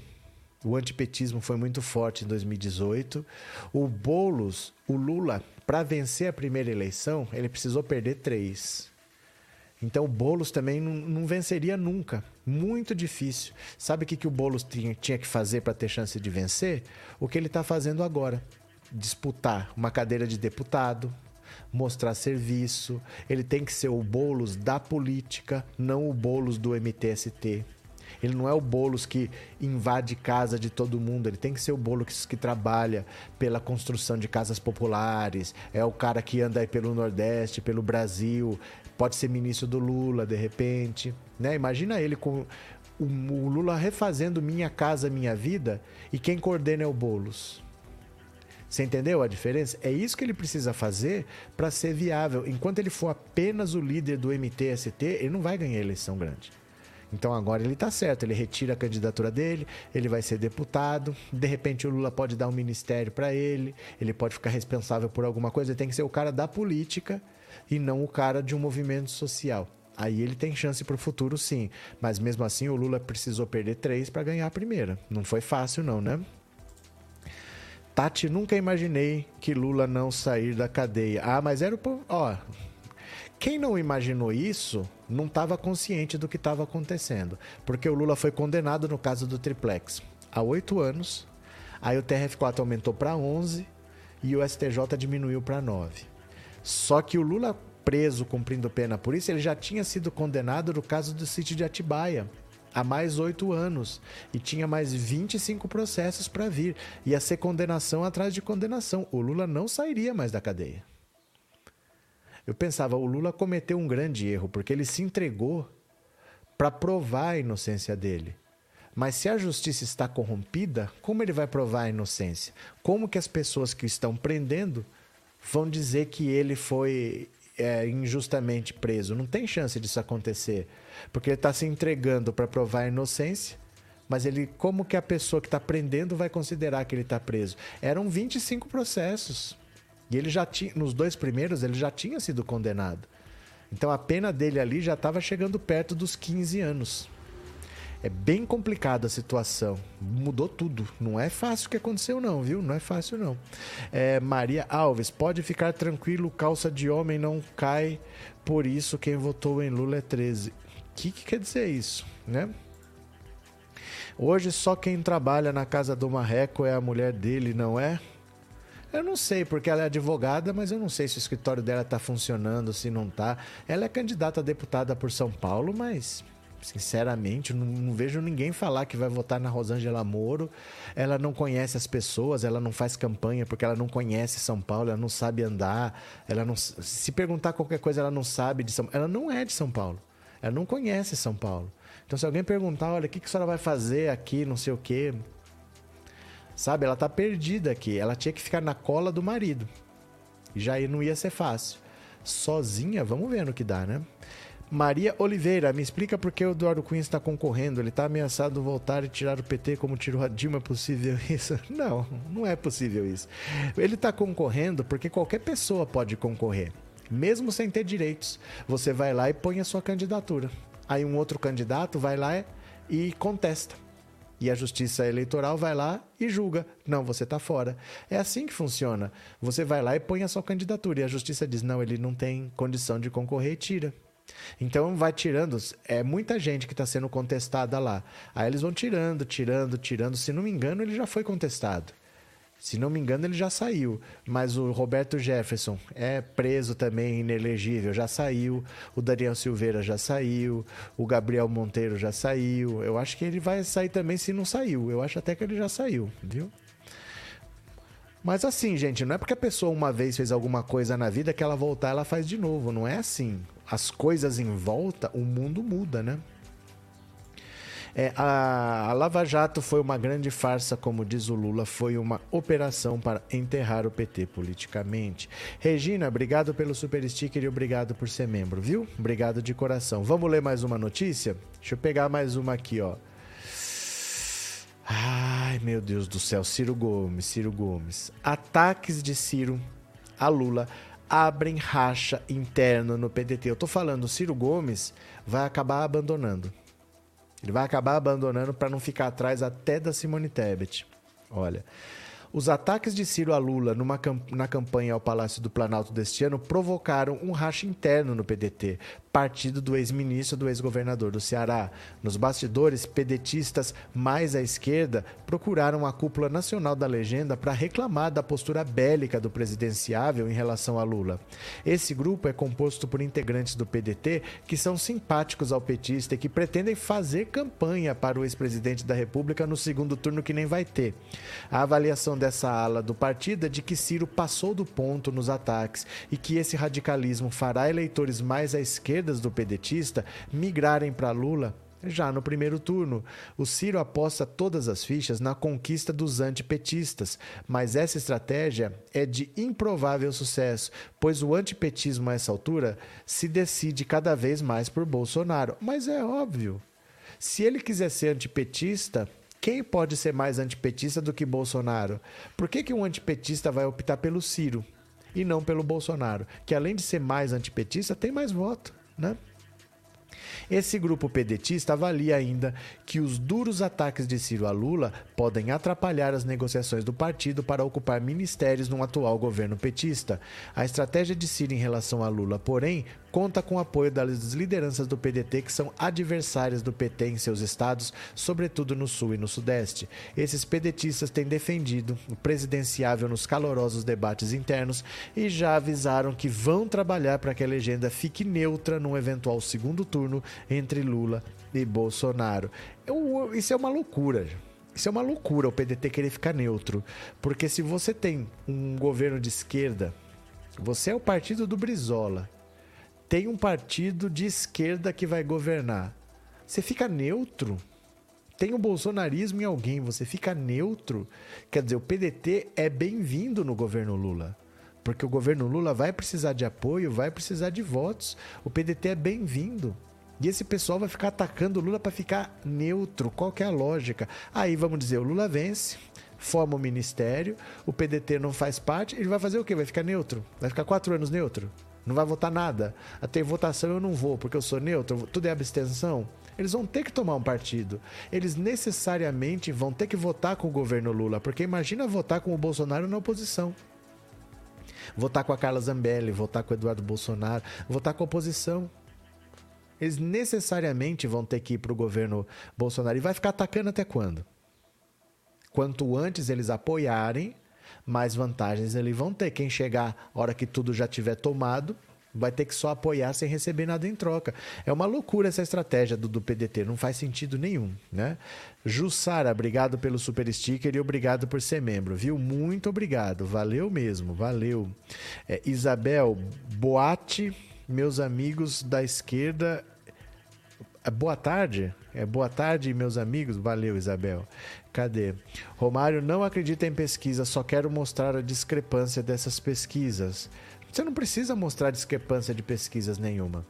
O antipetismo foi muito forte em 2018. O Bolos, o Lula, para vencer a primeira eleição, ele precisou perder três. Então o Boulos também não, não, venceria nunca. Muito difícil. Sabe o que, que o Boulos tinha, tinha que fazer para ter chance de vencer? O que ele está fazendo agora. Disputar uma cadeira de deputado, mostrar serviço. Ele tem que ser o Boulos da política, não o Boulos do MTST. Ele não é o Boulos que invade casa de todo mundo, ele tem que ser o Boulos que, trabalha pela construção de casas populares, é o cara que anda aí pelo Nordeste, pelo Brasil, pode ser ministro do Lula de repente, né? Imagina ele com o, o Lula refazendo Minha Casa Minha Vida e quem coordena é o Boulos. Você entendeu a diferença? É isso que ele precisa fazer para ser viável. Enquanto ele for apenas o líder do MTST, ele não vai ganhar eleição grande. Então agora ele está certo, ele retira a candidatura dele, ele vai ser deputado, de repente o Lula pode dar um ministério para ele, ele pode ficar responsável por alguma coisa, ele tem que ser o cara da política e não o cara de um movimento social. Aí ele tem chance para o futuro, sim. Mas mesmo assim, o Lula precisou perder três para ganhar a primeira. Não foi fácil, não, né? Tati, nunca imaginei que Lula não sair da cadeia. Ah, mas era o. Ó, quem não imaginou isso não estava consciente do que estava acontecendo. Porque o Lula foi condenado no caso do triplex há oito anos. Aí o TRF4 aumentou para 11 e o STJ diminuiu para 9. Só que o Lula preso cumprindo pena por isso, ele já tinha sido condenado no caso do sítio de Atibaia há mais oito anos e tinha mais 25 processos para vir. Ia ser condenação atrás de condenação. O Lula não sairia mais da cadeia. Eu pensava, o Lula cometeu um grande erro, porque ele se entregou para provar a inocência dele. Mas se a justiça está corrompida, como ele vai provar a inocência? Como que as pessoas que estão prendendo vão dizer que ele foi é, injustamente preso? Não tem chance disso acontecer, porque ele está se entregando para provar a inocência. Mas ele, como que a pessoa que está prendendo vai considerar que ele está preso? Eram 25 processos. E ele já tinha, nos dois primeiros, ele já tinha sido condenado. Então a pena dele ali já estava chegando perto dos 15 anos. É bem complicada a situação. Mudou tudo. Não é fácil o que aconteceu, não, viu? Não é fácil, não. É, Maria Alves, pode ficar tranquilo, calça de homem não cai. Por isso, quem votou em Lula é 13. O que, que quer dizer isso, né? Hoje só quem trabalha na casa do Marreco é a mulher dele, não é? Eu não sei, porque ela é advogada, mas eu não sei se o escritório dela está funcionando, se não está. Ela é candidata a deputada por São Paulo, mas sinceramente, não, não, vejo ninguém falar que vai votar na Rosângela Moro. Ela não conhece as pessoas, ela não faz campanha porque ela não conhece São Paulo, ela não sabe andar, ela não se perguntar qualquer coisa, ela não sabe de São Ela não é de São Paulo. Ela não conhece São Paulo. Então se alguém perguntar, olha, o que, que a senhora vai fazer aqui, não sei o quê, Sabe? Ela tá perdida aqui. Ela tinha que ficar na cola do marido. Já não ia ser fácil. Sozinha, vamos ver no que dá, né? Maria Oliveira, me explica por que o Eduardo Cunha está concorrendo. Ele está ameaçado voltar e tirar o PT como tirou a Dilma. É possível isso? Não, não é possível isso. Ele está concorrendo porque qualquer pessoa pode concorrer, mesmo sem ter direitos. Você vai lá e põe a sua candidatura. Aí um outro candidato vai lá e contesta. E a justiça eleitoral vai lá e julga. Não, você está fora. É assim que funciona. Você vai lá e põe a sua candidatura. E a justiça diz: não, ele não tem condição de concorrer e tira. Então vai tirando, é muita gente que está sendo contestada lá. Aí eles vão tirando, tirando, tirando. Se não me engano, ele já foi contestado. Se não me engano, ele já saiu. Mas o Roberto Jefferson é preso também, inelegível, já saiu. O Daniel Silveira já saiu. O Gabriel Monteiro já saiu. Eu acho que ele vai sair também se não saiu. Eu acho até que ele já saiu, viu? Mas assim, gente, não é porque a pessoa uma vez fez alguma coisa na vida que ela voltar ela faz de novo. Não é assim. as coisas em volta, o mundo muda, né? É, a, a, Lava Jato foi uma grande farsa, como diz o Lula, foi uma operação para enterrar o PT politicamente. Regina, obrigado pelo super sticker e obrigado por ser membro, viu? Obrigado de coração. Vamos ler mais uma notícia? Deixa eu pegar mais uma aqui, ó. Ai, meu Deus do céu, Ciro Gomes, Ciro Gomes. Ataques de Ciro a Lula abrem racha interno no PDT. Eu tô falando, Ciro Gomes vai acabar abandonando. Ele vai acabar abandonando para não ficar atrás até da Simone Tebet. Olha, os ataques de Ciro a Lula numa, na campanha ao Palácio do Planalto deste ano provocaram um racha interno no PDT, partido do ex-ministro do ex-governador do Ceará. Nos bastidores, pedetistas mais à esquerda procuraram a cúpula nacional da legenda para reclamar da postura bélica do presidenciável em relação a Lula. Esse grupo é composto por integrantes do PDT que são simpáticos ao petista e que pretendem fazer campanha para o ex-presidente da República no segundo turno que nem vai ter. A avaliação dessa ala do partido é de que Ciro passou do ponto nos ataques e que esse radicalismo fará eleitores mais à esquerda do pedetista migrarem para Lula já no primeiro turno. O Ciro aposta todas as fichas na conquista dos antipetistas, mas essa estratégia é de improvável sucesso, pois o antipetismo a essa altura se decide cada vez mais por Bolsonaro. Mas é óbvio. Se ele quiser ser antipetista, quem pode ser mais antipetista do que Bolsonaro? Por que, que um antipetista vai optar pelo Ciro e não pelo Bolsonaro? Que além de ser mais antipetista, tem mais voto né? Esse grupo pedetista avalia ainda que os duros ataques de Ciro a Lula podem atrapalhar as negociações do partido para ocupar ministérios no atual governo petista. A estratégia de Ciro em relação a Lula, porém, conta com o apoio das lideranças do PDT que são adversárias do PT em seus estados, sobretudo no Sul e no Sudeste. Esses pedetistas têm defendido o presidenciável nos calorosos debates internos e já avisaram que vão trabalhar para que a legenda fique neutra num eventual segundo turno entre Lula e Bolsonaro. Eu, isso é uma loucura. Isso é uma loucura o PDT querer ficar neutro. Porque se você tem um governo de esquerda, você é o partido do Brizola tem um partido de esquerda que vai governar. Você fica neutro? Tem o bolsonarismo em alguém, você fica neutro? Quer dizer, o PDT é bem-vindo no governo Lula. Porque o governo Lula vai precisar de apoio, vai precisar de votos. O PDT é bem-vindo. E esse pessoal vai ficar atacando o Lula para ficar neutro. Qual que é a lógica? Aí vamos dizer, o Lula vence, forma o ministério, o PDT não faz parte, ele vai fazer o quê? Vai ficar neutro? Vai ficar quatro anos neutro? Não vai votar nada. Até votação eu não vou, porque eu sou neutro, tudo é abstenção. Eles vão ter que tomar um partido. Eles necessariamente vão ter que votar com o governo Lula, porque imagina votar com o Bolsonaro na oposição. Votar com a Carla Zambelli, votar com o Eduardo Bolsonaro, votar com a oposição. Eles necessariamente vão ter que ir para o governo Bolsonaro. E vai ficar atacando até quando? Quanto antes eles apoiarem, mais vantagens eles vão ter. Quem chegar a hora que tudo já tiver tomado, vai ter que só apoiar sem receber nada em troca. É uma loucura essa estratégia do, do PDT, não faz sentido nenhum, né? Jussara, obrigado pelo super sticker e obrigado por ser membro, viu? Muito obrigado, valeu mesmo, valeu. É, Isabel, boate, meus amigos da esquerda. É, boa tarde, é boa tarde, meus amigos. Valeu, Isabel. Cadê? Romário não acredita em pesquisa, só quero mostrar a discrepância dessas pesquisas. Você não precisa mostrar discrepância de pesquisas nenhuma.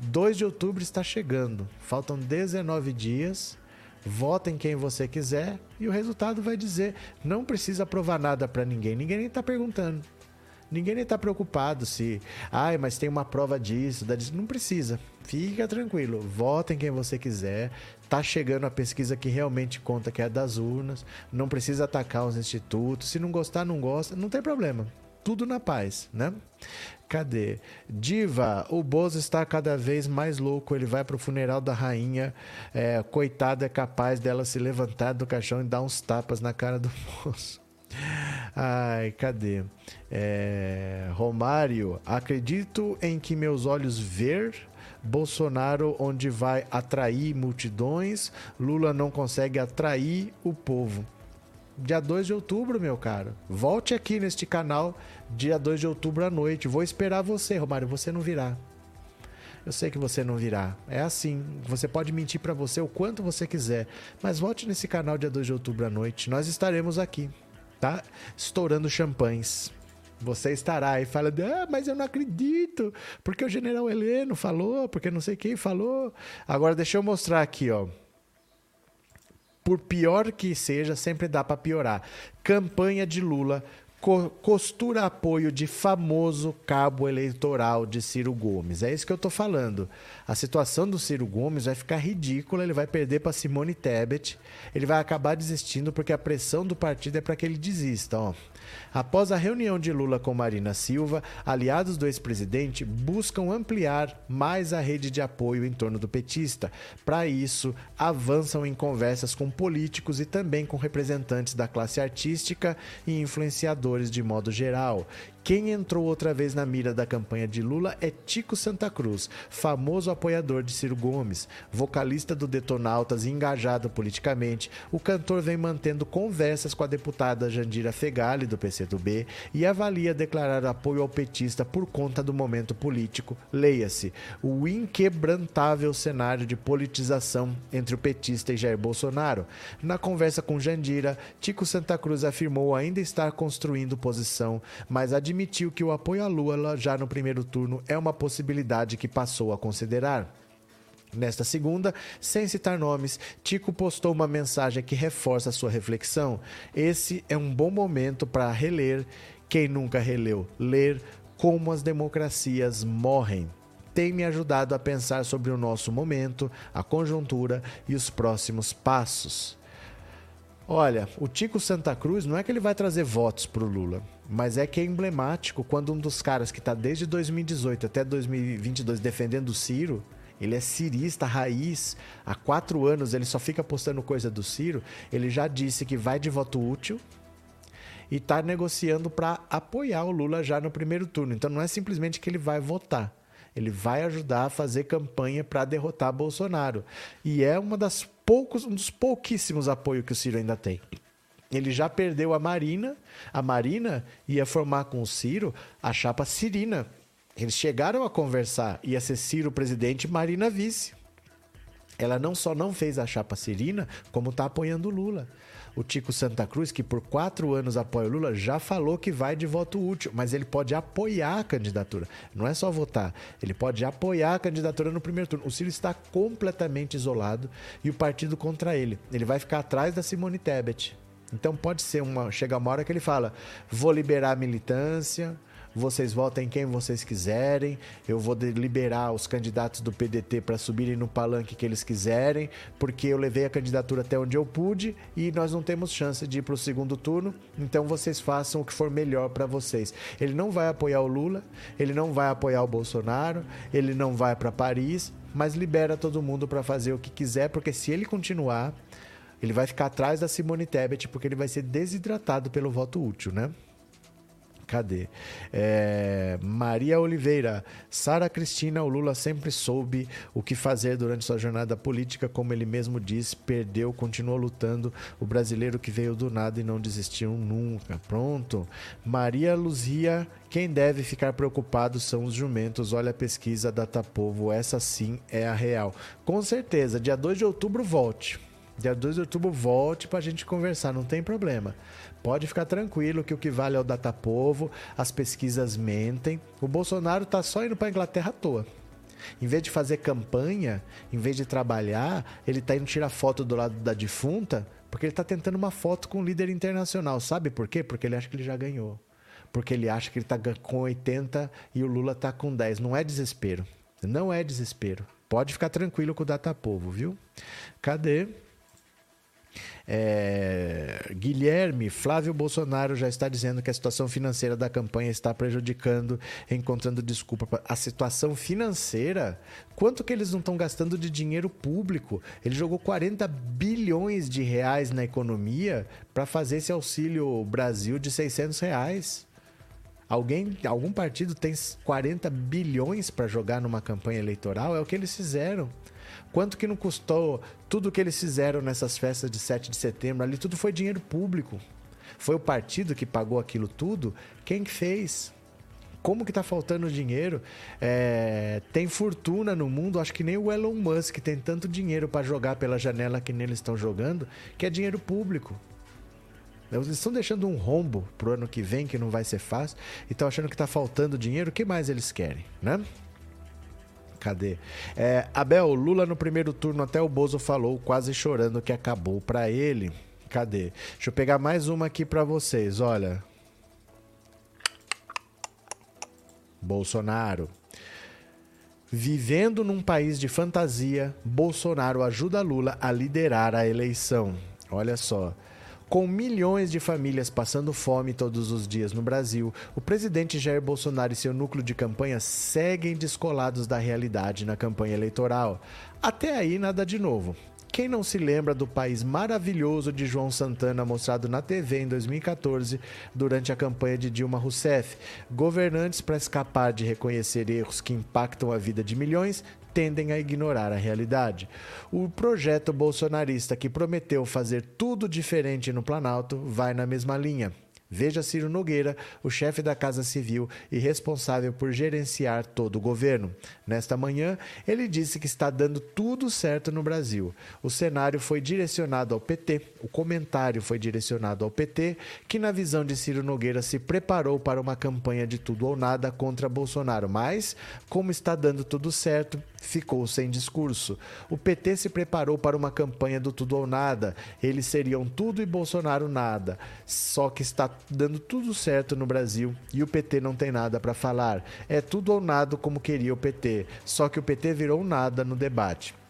2 de outubro está chegando, faltam 19 dias. Votem quem você quiser e o resultado vai dizer. Não precisa provar nada para ninguém, ninguém nem está perguntando. Ninguém está preocupado se, ai, mas tem uma prova disso, disso. Não precisa. Fica tranquilo. Votem quem você quiser. Tá chegando a pesquisa que realmente conta que é das urnas. Não precisa atacar os institutos. Se não gostar, não gosta. Não tem problema. Tudo na paz, né? Cadê? Diva, o Bozo está cada vez mais louco. Ele vai pro funeral da rainha. É, coitado, é capaz dela se levantar do caixão e dar uns tapas na cara do moço. Ai, cadê? É, Romário, acredito em que meus olhos ver Bolsonaro onde vai atrair multidões, Lula não consegue atrair o povo. Dia 2 de outubro, meu caro. Volte aqui neste canal dia 2 de outubro à noite. Vou esperar você, Romário, você não virá. Eu sei que você não virá. É assim. Você pode mentir para você o quanto você quiser. Mas volte nesse canal dia 2 de outubro à noite. Nós estaremos aqui, tá? Estourando champanhes. Você estará e fala, ah, mas eu não acredito, porque o general Heleno falou, porque não sei quem falou. Agora deixa eu mostrar aqui, ó. Por pior que seja, sempre dá para piorar. Campanha de Lula co costura apoio de famoso cabo eleitoral de Ciro Gomes. É isso que eu estou falando. A situação do Ciro Gomes vai ficar ridícula, ele vai perder para Simone Tebet, ele vai acabar desistindo porque a pressão do partido é para que ele desista. Ó. Após a reunião de Lula com Marina Silva, aliados do ex-presidente buscam ampliar mais a rede de apoio em torno do petista. Para isso, avançam em conversas com políticos e também com representantes da classe artística e influenciadores de modo geral. Quem entrou outra vez na mira da campanha de Lula é Tico Santa Cruz, famoso apoiador de Ciro Gomes, vocalista do Detonautas e engajado politicamente. O cantor vem mantendo conversas com a deputada Jandira Fegali, do PCdoB, e avalia declarar apoio ao petista por conta do momento político. Leia-se: o inquebrantável cenário de politização entre o petista e Jair Bolsonaro. Na conversa com Jandira, Tico Santa Cruz afirmou ainda estar construindo posição, mas admitiu admitiu que o apoio a Lula já no primeiro turno é uma possibilidade que passou a considerar. Nesta segunda, sem citar nomes, Tico postou uma mensagem que reforça sua reflexão. Esse é um bom momento para reler, quem nunca releu, ler Como as Democracias Morrem. Tem me ajudado a pensar sobre o nosso momento, a conjuntura e os próximos passos. Olha, o Tico Santa Cruz não é que ele vai trazer votos para o Lula, mas é que é emblemático quando um dos caras que está desde 2018 até 2022 defendendo o Ciro, ele é cirista raiz, há quatro anos ele só fica postando coisa do Ciro, ele já disse que vai de voto útil e está negociando para apoiar o Lula já no primeiro turno. Então não é simplesmente que ele vai votar. Ele vai ajudar a fazer campanha para derrotar Bolsonaro. E é uma das poucos, um dos pouquíssimos apoios que o Ciro ainda tem. Ele já perdeu a Marina. A Marina ia formar com o Ciro a chapa Cirina. Eles chegaram a conversar. Ia ser Ciro presidente Marina vice. Ela não só não fez a chapa Cirina, como está apoiando o Lula. O Tico Santa Cruz, que por quatro anos apoia o Lula, já falou que vai de voto útil, mas ele pode apoiar a candidatura. Não é só votar, ele pode apoiar a candidatura no primeiro turno. O Ciro está completamente isolado e o partido contra ele. Ele vai ficar atrás da Simone Tebet. Então pode ser uma. Chega uma hora que ele fala: vou liberar a militância, vocês votem quem vocês quiserem, eu vou liberar os candidatos do PDT para subirem no palanque que eles quiserem, porque eu levei a candidatura até onde eu pude e nós não temos chance de ir para o segundo turno, então vocês façam o que for melhor para vocês. Ele não vai apoiar o Lula, ele não vai apoiar o Bolsonaro, ele não vai para Paris, mas libera todo mundo para fazer o que quiser, porque se ele continuar, ele vai ficar atrás da Simone Tebet, porque ele vai ser desidratado pelo voto útil, né? Cadê? É, Maria Oliveira. Sara Cristina, o Lula sempre soube o que fazer durante sua jornada política, como ele mesmo disse, perdeu, continuou lutando. O brasileiro que veio do nada e não desistiu nunca. Pronto. Maria Luzia, quem deve ficar preocupado são os jumentos. Olha a pesquisa da Tapovo, essa sim é a real. Com certeza, dia 2 de outubro volte. Dia 2 de outubro volte para a gente conversar, não tem problema. Pode ficar tranquilo que o que vale é o datapovo, as pesquisas mentem. O Bolsonaro está só indo para Inglaterra à toa. Em vez de fazer campanha, em vez de trabalhar, ele está indo tirar foto do lado da defunta, porque ele está tentando uma foto com um líder internacional. Sabe por quê? Porque ele acha que ele já ganhou. Porque ele acha que ele está com 80 e o Lula está com 10. Não é desespero. Não é desespero. Pode ficar tranquilo com o Datapovo, viu? Cadê? É, Guilherme, Flávio Bolsonaro já está dizendo que a situação financeira da campanha está prejudicando, encontrando desculpa. A situação financeira? Quanto que eles não estão gastando de dinheiro público? Ele jogou 40 bilhões de reais na economia para fazer esse auxílio Brasil de 600 reais. Alguém, algum partido tem 40 bilhões para jogar numa campanha eleitoral? É o que eles fizeram. Quanto que não custou tudo que eles fizeram nessas festas de 7 de setembro? Ali tudo foi dinheiro público. Foi o partido que pagou aquilo tudo? Quem fez? como que tá faltando dinheiro? É, tem fortuna no mundo, acho que nem o Elon Musk tem tanto dinheiro para jogar pela janela que neles estão jogando, que é dinheiro público. Eles estão deixando um rombo pro ano que vem, que não vai ser fácil, e estão achando que tá faltando dinheiro. O que mais eles querem, né? Cadê? É, Abel, Lula no primeiro turno, até o Bozo falou, quase chorando que acabou para ele. Cadê? Deixa eu pegar mais uma aqui para vocês. Olha, Bolsonaro. Vivendo num país de fantasia, Bolsonaro ajuda Lula a liderar a eleição. Olha só. Com milhões de famílias passando fome todos os dias no Brasil, o presidente Jair Bolsonaro e seu núcleo de campanha seguem descolados da realidade na campanha eleitoral. Até aí, nada de novo. Quem não se lembra do país maravilhoso de João Santana mostrado na TV em 2014 durante a campanha de Dilma Rousseff? Governantes, para escapar de reconhecer erros que impactam a vida de milhões, tendem a ignorar a realidade. O projeto bolsonarista que prometeu fazer tudo diferente no Planalto vai na mesma linha. Veja Ciro Nogueira, o chefe da Casa Civil e responsável por gerenciar todo o governo. Nesta manhã, ele disse que está dando tudo certo no Brasil. O cenário foi direcionado ao PT, o comentário foi direcionado ao PT, que, na visão de Ciro Nogueira, se preparou para uma campanha de tudo ou nada contra Bolsonaro. Mas, como está dando tudo certo, ficou sem discurso. O PT se preparou para uma campanha do tudo ou nada. Eles seriam tudo e Bolsonaro nada. Só que está dando tudo certo no Brasil e o PT não tem nada para falar. É tudo ou nada como queria o PT, só que o PT virou nada no debate.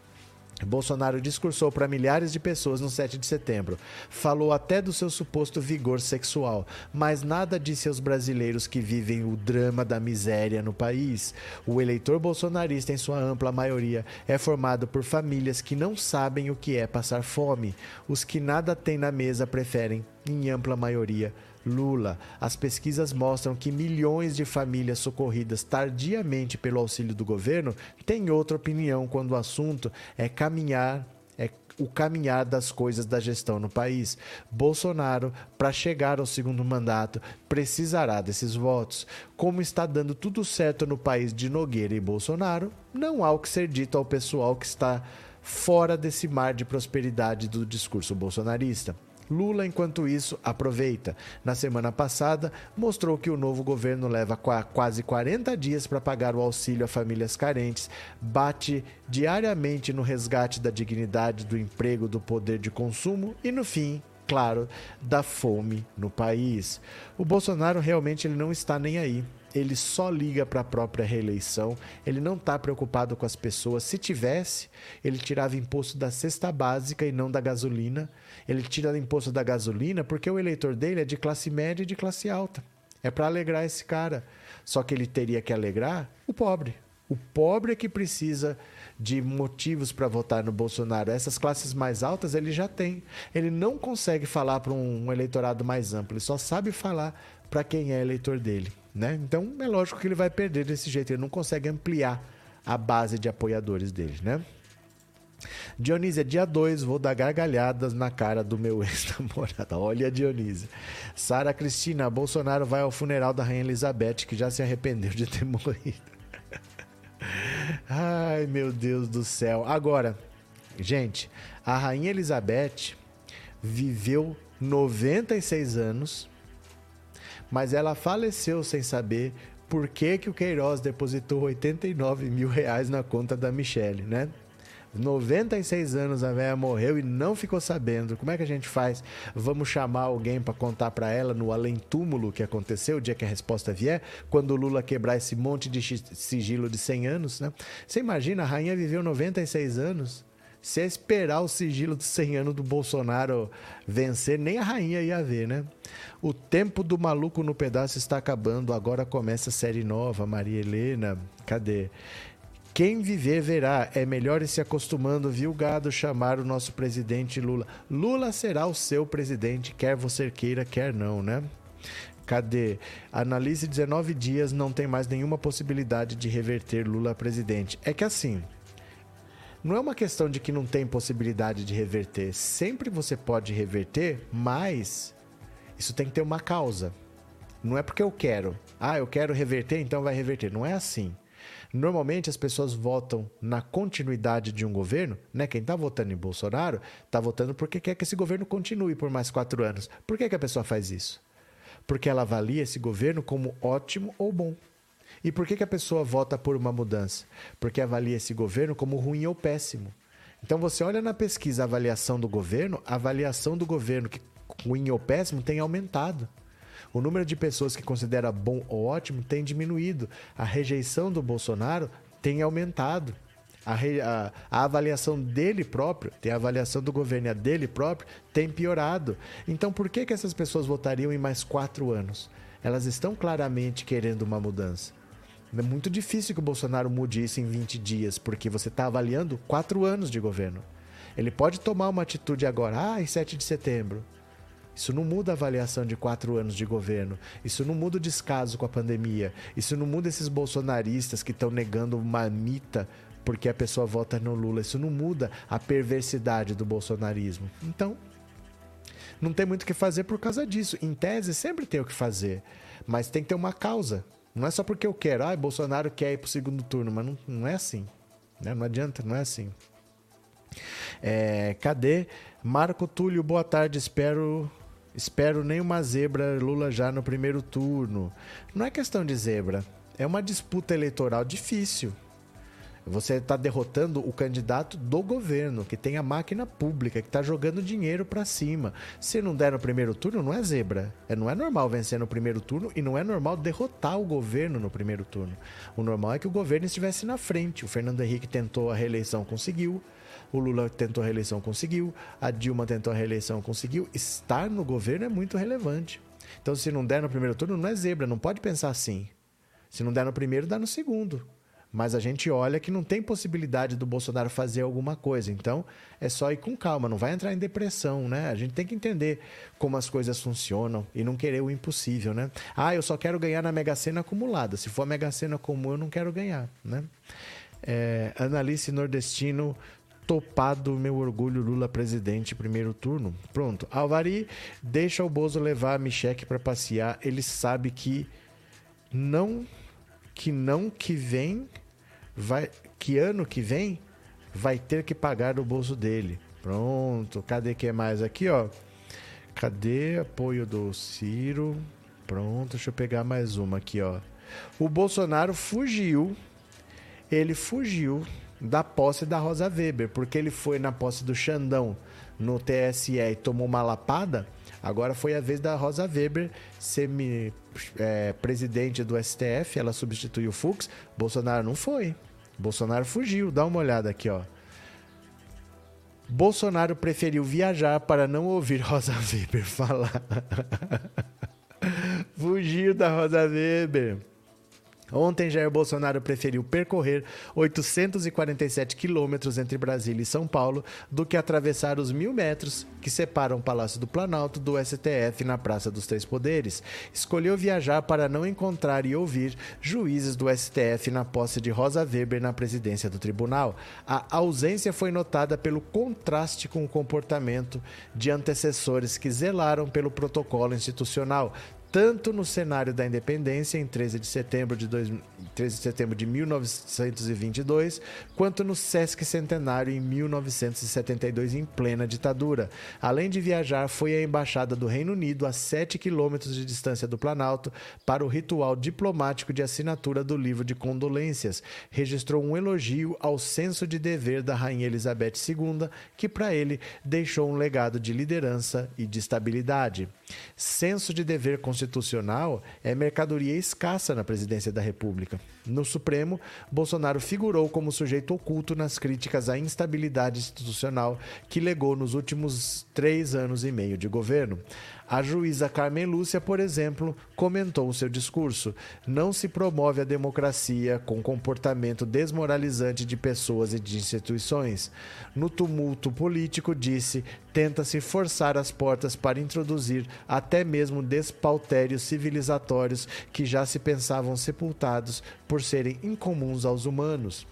Bolsonaro discursou para milhares de pessoas no 7 de setembro. Falou até do seu suposto vigor sexual, mas nada disse aos brasileiros que vivem o drama da miséria no país. O eleitor bolsonarista, em sua ampla maioria, é formado por famílias que não sabem o que é passar fome. Os que nada têm na mesa preferem, em ampla maioria, Lula. As pesquisas mostram que milhões de famílias socorridas tardiamente pelo auxílio do governo têm outra opinião quando o assunto é caminhar é o caminhar das coisas da gestão no país. Bolsonaro, para chegar ao segundo mandato, precisará desses votos. Como está dando tudo certo no país de Nogueira e Bolsonaro, não há o que ser dito ao pessoal que está fora desse mar de prosperidade do discurso bolsonarista. Lula, enquanto isso, aproveita. Na semana passada, mostrou que o novo governo leva quase 40 dias para pagar o auxílio a famílias carentes, bate diariamente no resgate da dignidade, do emprego, do poder de consumo e, no fim, claro, da fome no país. O Bolsonaro realmente ele não está nem aí ele só liga para a própria reeleição, ele não está preocupado com as pessoas. Se tivesse, ele tirava imposto da cesta básica e não da gasolina. Ele tira imposto da gasolina porque o eleitor dele é de classe média e de classe alta. É para alegrar esse cara. Só que ele teria que alegrar o pobre. O pobre é que precisa de motivos para votar no Bolsonaro. Essas classes mais altas ele já tem. Ele não consegue falar para um eleitorado mais amplo, ele só sabe falar para quem é eleitor dele. Né? Então é lógico que ele vai perder desse jeito, ele não consegue ampliar a base de apoiadores dele. Né? Dionísia, é dia 2, vou dar gargalhadas na cara do meu ex-namorado. Olha, Dionísia. Sara Cristina, Bolsonaro vai ao funeral da Rainha Elizabeth, que já se arrependeu de ter morrido. Ai, meu Deus do céu. Agora, gente, a Rainha Elizabeth viveu 96 anos mas ela faleceu sem saber por que, que o Queiroz depositou 89 mil reais na conta da Michelle, né? 96 anos a velha morreu e não ficou sabendo. Como é que a gente faz? Vamos chamar alguém para contar para ela no além túmulo que aconteceu, o dia que a resposta vier, quando o Lula quebrar esse monte de sigilo de 100 anos, né? Você imagina, a rainha viveu 96 anos. Se é esperar o sigilo de 100 anos do Bolsonaro vencer, nem a rainha ia ver, né? O tempo do maluco no pedaço está acabando, agora começa a série nova, Maria Helena. Cadê? Quem viver verá. É melhor ir se acostumando, viu, gado, chamar o nosso presidente Lula. Lula será o seu presidente, quer você queira, quer não, né? Cadê? Analise 19 dias, não tem mais nenhuma possibilidade de reverter Lula presidente. É que assim, não é uma questão de que não tem possibilidade de reverter. Sempre você pode reverter, mas isso tem que ter uma causa. Não é porque eu quero. Ah, eu quero reverter, então vai reverter. Não é assim. Normalmente as pessoas votam na continuidade de um governo, né? Quem está votando em Bolsonaro está votando porque quer que esse governo continue por mais quatro anos. Por que, que a pessoa faz isso? Porque ela avalia esse governo como ótimo ou bom. E por que, que a pessoa vota por uma mudança? Porque avalia esse governo como ruim ou péssimo. Então você olha na pesquisa a avaliação do governo, a avaliação do governo que ruim ou péssimo tem aumentado. O número de pessoas que considera bom ou ótimo tem diminuído. A rejeição do Bolsonaro tem aumentado. A, a, a, avaliação dele próprio, tem a avaliação do governo e a dele próprio, tem piorado. Então, por que, que essas pessoas votariam em mais quatro anos? Elas estão claramente querendo uma mudança. É muito difícil que o Bolsonaro mude isso em 20 dias, porque você está avaliando quatro anos de governo. Ele pode tomar uma atitude agora, ah, em 7 de setembro. Isso não muda a avaliação de quatro anos de governo. Isso não muda o descaso com a pandemia. Isso não muda esses bolsonaristas que estão negando uma mita porque a pessoa vota no Lula. Isso não muda a perversidade do bolsonarismo. Então, não tem muito o que fazer por causa disso. Em tese, sempre tem o que fazer. Mas tem que ter uma causa. Não é só porque eu quero. Ah, Bolsonaro quer ir pro segundo turno. Mas não, não é assim. Né? Não adianta, não é assim. É, cadê? Marco Túlio, boa tarde. Espero Espero nenhuma zebra Lula já no primeiro turno. Não é questão de zebra, é uma disputa eleitoral difícil. Você está derrotando o candidato do governo, que tem a máquina pública, que está jogando dinheiro para cima. Se não der no primeiro turno, não é zebra. É, não é normal vencer no primeiro turno e não é normal derrotar o governo no primeiro turno. O normal é que o governo estivesse na frente. O Fernando Henrique tentou a reeleição, conseguiu. O Lula tentou a reeleição, conseguiu. A Dilma tentou a reeleição, conseguiu. Estar no governo é muito relevante. Então, se não der no primeiro turno, não é zebra, não pode pensar assim. Se não der no primeiro, dá no segundo. Mas a gente olha que não tem possibilidade do Bolsonaro fazer alguma coisa. Então, é só ir com calma, não vai entrar em depressão, né? A gente tem que entender como as coisas funcionam e não querer o impossível, né? Ah, eu só quero ganhar na Mega Sena acumulada. Se for a Mega Sena comum, eu não quero ganhar, né? É, Analice Nordestino topado meu orgulho Lula presidente primeiro turno. Pronto. Alvari deixa o Bozo levar a Micheque para passear. Ele sabe que não que não que vem vai que ano que vem vai ter que pagar do bolso dele. Pronto. Cadê que mais aqui, ó? Cadê apoio do Ciro? Pronto, deixa eu pegar mais uma aqui, ó. O Bolsonaro fugiu. Ele fugiu da posse da Rosa Weber, porque ele foi na posse do Xandão no TSE e tomou uma lapada. Agora foi a vez da Rosa Weber ser é, presidente do STF, ela substituiu o Fux. Bolsonaro não foi. Bolsonaro fugiu. Dá uma olhada aqui, ó. Bolsonaro preferiu viajar para não ouvir Rosa Weber falar. Fugiu da Rosa Weber. Ontem, Jair Bolsonaro preferiu percorrer 847 quilômetros entre Brasília e São Paulo do que atravessar os mil metros que separam o Palácio do Planalto do STF na Praça dos Três Poderes. Escolheu viajar para não encontrar e ouvir juízes do STF na posse de Rosa Weber na presidência do tribunal. A ausência foi notada pelo contraste com o comportamento de antecessores que zelaram pelo protocolo institucional, tanto no cenário da independência, em 13 de setembro de, dois, 13 de, setembro de 1922, quanto no Sesc Centenário, em 1972, em plena ditadura. Além de viajar, foi à Embaixada do Reino Unido, a 7 quilômetros de distância do Planalto, para o ritual diplomático de assinatura do livro de condolências. Registrou um elogio ao senso de dever da Rainha Elizabeth II, que para ele deixou um legado de liderança e de estabilidade. Senso de dever constitucional é mercadoria escassa na presidência da República. No Supremo, Bolsonaro figurou como sujeito oculto nas críticas à instabilidade institucional que legou nos últimos três anos e meio de governo. A juíza Carmen Lúcia, por exemplo, comentou o seu discurso: não se promove a democracia com comportamento desmoralizante de pessoas e de instituições. No tumulto político, disse, tenta-se forçar as portas para introduzir até mesmo despautérios civilizatórios que já se pensavam sepultados por serem incomuns aos humanos.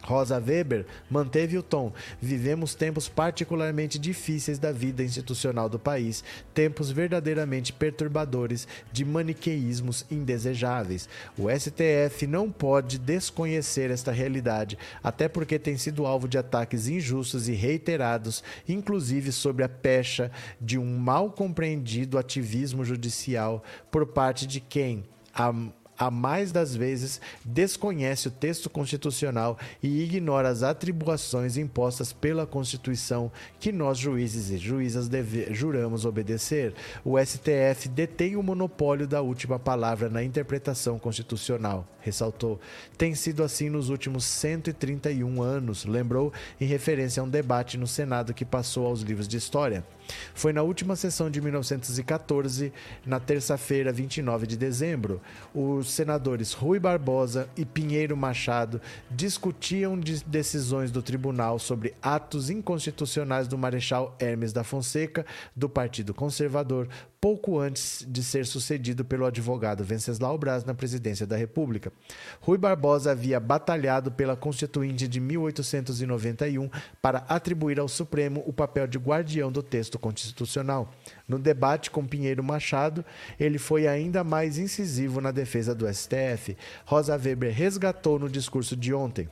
Rosa Weber manteve o tom. Vivemos tempos particularmente difíceis da vida institucional do país, tempos verdadeiramente perturbadores de maniqueísmos indesejáveis. O STF não pode desconhecer esta realidade, até porque tem sido alvo de ataques injustos e reiterados, inclusive sobre a pecha de um mal compreendido ativismo judicial por parte de quem a a mais das vezes desconhece o texto constitucional e ignora as atribuições impostas pela Constituição que nós, juízes e juízas, deve, juramos obedecer. O STF detém o monopólio da última palavra na interpretação constitucional, ressaltou. Tem sido assim nos últimos 131 anos, lembrou em referência a um debate no Senado que passou aos livros de história. Foi na última sessão de 1914, na terça-feira, 29 de dezembro. Os senadores Rui Barbosa e Pinheiro Machado discutiam de decisões do tribunal sobre atos inconstitucionais do Marechal Hermes da Fonseca, do Partido Conservador, pouco antes de ser sucedido pelo advogado Venceslau Braz na presidência da República. Rui Barbosa havia batalhado pela Constituinte de 1891 para atribuir ao Supremo o papel de guardião do texto constitucional. No debate com Pinheiro Machado, ele foi ainda mais incisivo na defesa do STF. Rosa Weber resgatou no discurso de ontem.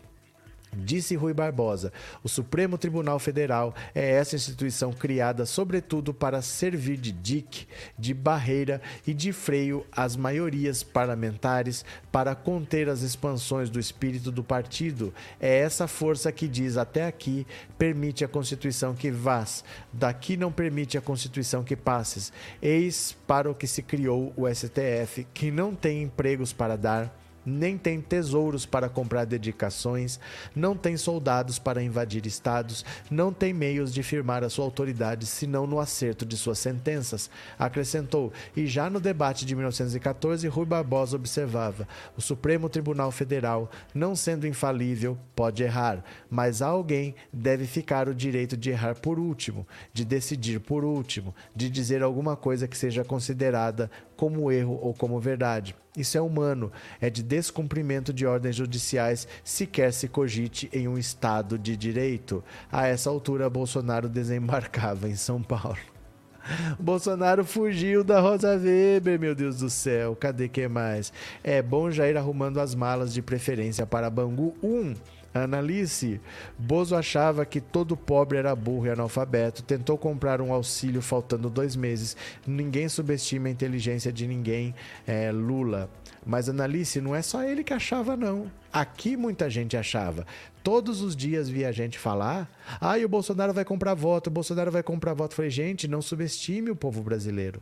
Disse Rui Barbosa: o Supremo Tribunal Federal é essa instituição criada, sobretudo, para servir de dique, de barreira e de freio às maiorias parlamentares para conter as expansões do espírito do partido. É essa força que diz até aqui permite a Constituição que vás, daqui não permite a Constituição que passes. Eis para o que se criou o STF, que não tem empregos para dar nem tem tesouros para comprar dedicações, não tem soldados para invadir estados, não tem meios de firmar a sua autoridade senão no acerto de suas sentenças, acrescentou. E já no debate de 1914, Rui Barbosa observava: o Supremo Tribunal Federal, não sendo infalível, pode errar, mas a alguém deve ficar o direito de errar por último, de decidir por último, de dizer alguma coisa que seja considerada como erro ou como verdade. Isso é humano, é de descumprimento de ordens judiciais sequer se cogite em um Estado de direito. A essa altura, Bolsonaro desembarcava em São Paulo. Bolsonaro fugiu da Rosa Weber, meu Deus do céu. Cadê que mais? É bom já ir arrumando as malas de preferência para Bangu 1. Analice, Bozo achava que todo pobre era burro e analfabeto, tentou comprar um auxílio faltando dois meses. Ninguém subestima a inteligência de ninguém, é, Lula. Mas Analice, não é só ele que achava, não. Aqui muita gente achava. Todos os dias via gente falar: ah, o Bolsonaro vai comprar voto, o Bolsonaro vai comprar voto. Falei, gente, não subestime o povo brasileiro.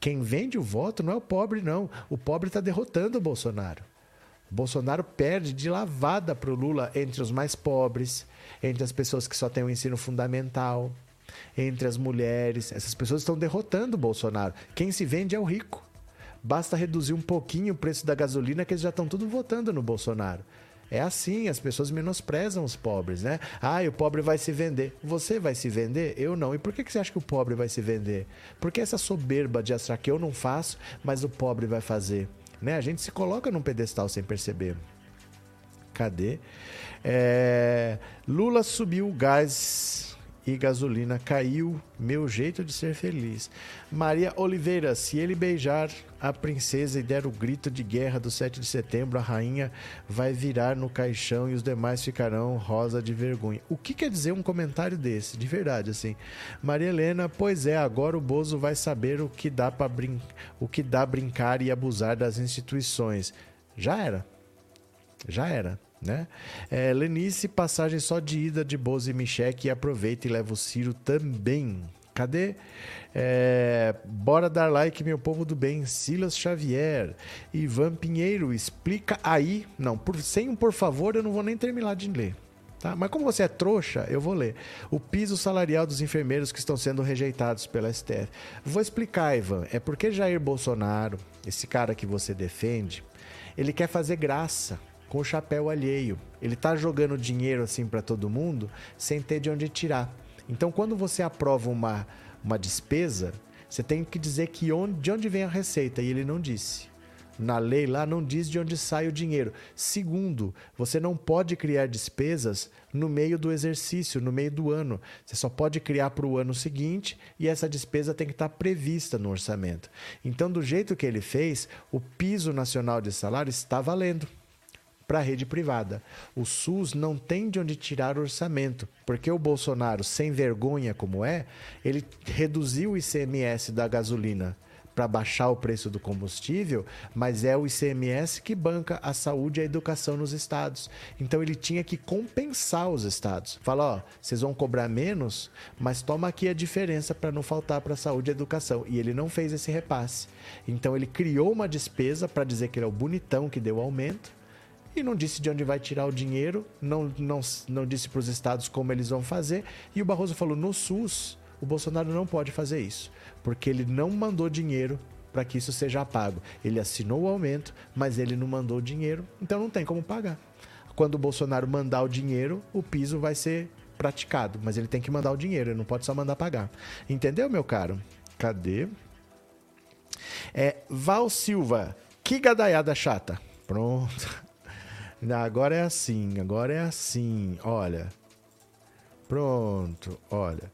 Quem vende o voto não é o pobre, não. O pobre está derrotando o Bolsonaro. Bolsonaro perde de lavada para o Lula entre os mais pobres, entre as pessoas que só têm o ensino fundamental, entre as mulheres. Essas pessoas estão derrotando o Bolsonaro. Quem se vende é o rico. Basta reduzir um pouquinho o preço da gasolina que eles já estão tudo votando no Bolsonaro. É assim, as pessoas menosprezam os pobres, né? Ah, o pobre vai se vender. Você vai se vender? Eu não. E por que você acha que o pobre vai se vender? Porque essa soberba de achar que eu não faço, mas o pobre vai fazer. Né? A gente se coloca num pedestal sem perceber. Cadê? É... Lula subiu o gás e gasolina caiu. Meu jeito de ser feliz. Maria Oliveira, se ele beijar a princesa e der o grito de guerra do 7 de setembro, a rainha vai virar no caixão e os demais ficarão rosa de vergonha. O que quer dizer um comentário desse? De verdade, assim. Maria Helena, pois é, agora o Bozo vai saber o que dá para brin o que dá brincar e abusar das instituições. Já era. Já era. Né? É, Lenice, passagem só de ida de Bozo e Micheque e aproveita e leva o Ciro também. Cadê? É, bora dar like, meu povo do bem. Silas Xavier. Ivan Pinheiro, explica aí. Não, por, sem um por favor, eu não vou nem terminar de ler. Tá? Mas como você é trouxa, eu vou ler. O piso salarial dos enfermeiros que estão sendo rejeitados pela STF. Vou explicar, Ivan. É porque Jair Bolsonaro, esse cara que você defende, ele quer fazer graça com o chapéu alheio. Ele está jogando dinheiro assim para todo mundo sem ter de onde tirar. Então, quando você aprova uma, uma despesa, você tem que dizer que onde, de onde vem a receita e ele não disse. na lei lá não diz de onde sai o dinheiro. Segundo, você não pode criar despesas no meio do exercício, no meio do ano. Você só pode criar para o ano seguinte e essa despesa tem que estar prevista no orçamento. Então, do jeito que ele fez, o piso nacional de salário está valendo para a rede privada. O SUS não tem de onde tirar orçamento, porque o Bolsonaro, sem vergonha como é, ele reduziu o ICMS da gasolina para baixar o preço do combustível, mas é o ICMS que banca a saúde e a educação nos estados. Então ele tinha que compensar os estados. Fala, ó, vocês vão cobrar menos, mas toma aqui a diferença para não faltar para a saúde e educação. E ele não fez esse repasse. Então ele criou uma despesa para dizer que ele é o bonitão que deu aumento e não disse de onde vai tirar o dinheiro, não, não, não disse para os estados como eles vão fazer. E o Barroso falou: no SUS, o Bolsonaro não pode fazer isso, porque ele não mandou dinheiro para que isso seja pago. Ele assinou o aumento, mas ele não mandou dinheiro, então não tem como pagar. Quando o Bolsonaro mandar o dinheiro, o piso vai ser praticado, mas ele tem que mandar o dinheiro, ele não pode só mandar pagar. Entendeu, meu caro? Cadê? É Val Silva, que gadaiada chata. Pronto. Agora é assim, agora é assim. Olha. Pronto, olha.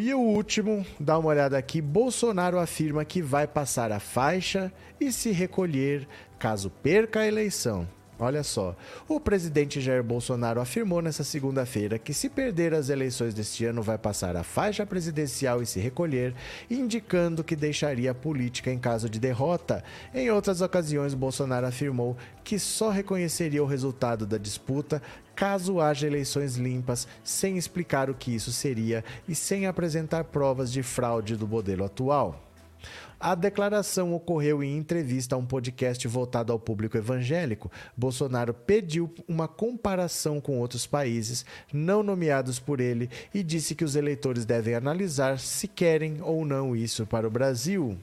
E o último, dá uma olhada aqui. Bolsonaro afirma que vai passar a faixa e se recolher caso perca a eleição. Olha só, o presidente Jair Bolsonaro afirmou nesta segunda-feira que, se perder as eleições deste ano, vai passar a faixa presidencial e se recolher, indicando que deixaria a política em caso de derrota. Em outras ocasiões, Bolsonaro afirmou que só reconheceria o resultado da disputa caso haja eleições limpas, sem explicar o que isso seria e sem apresentar provas de fraude do modelo atual. A declaração ocorreu em entrevista a um podcast voltado ao público evangélico. Bolsonaro pediu uma comparação com outros países não nomeados por ele e disse que os eleitores devem analisar se querem ou não isso para o Brasil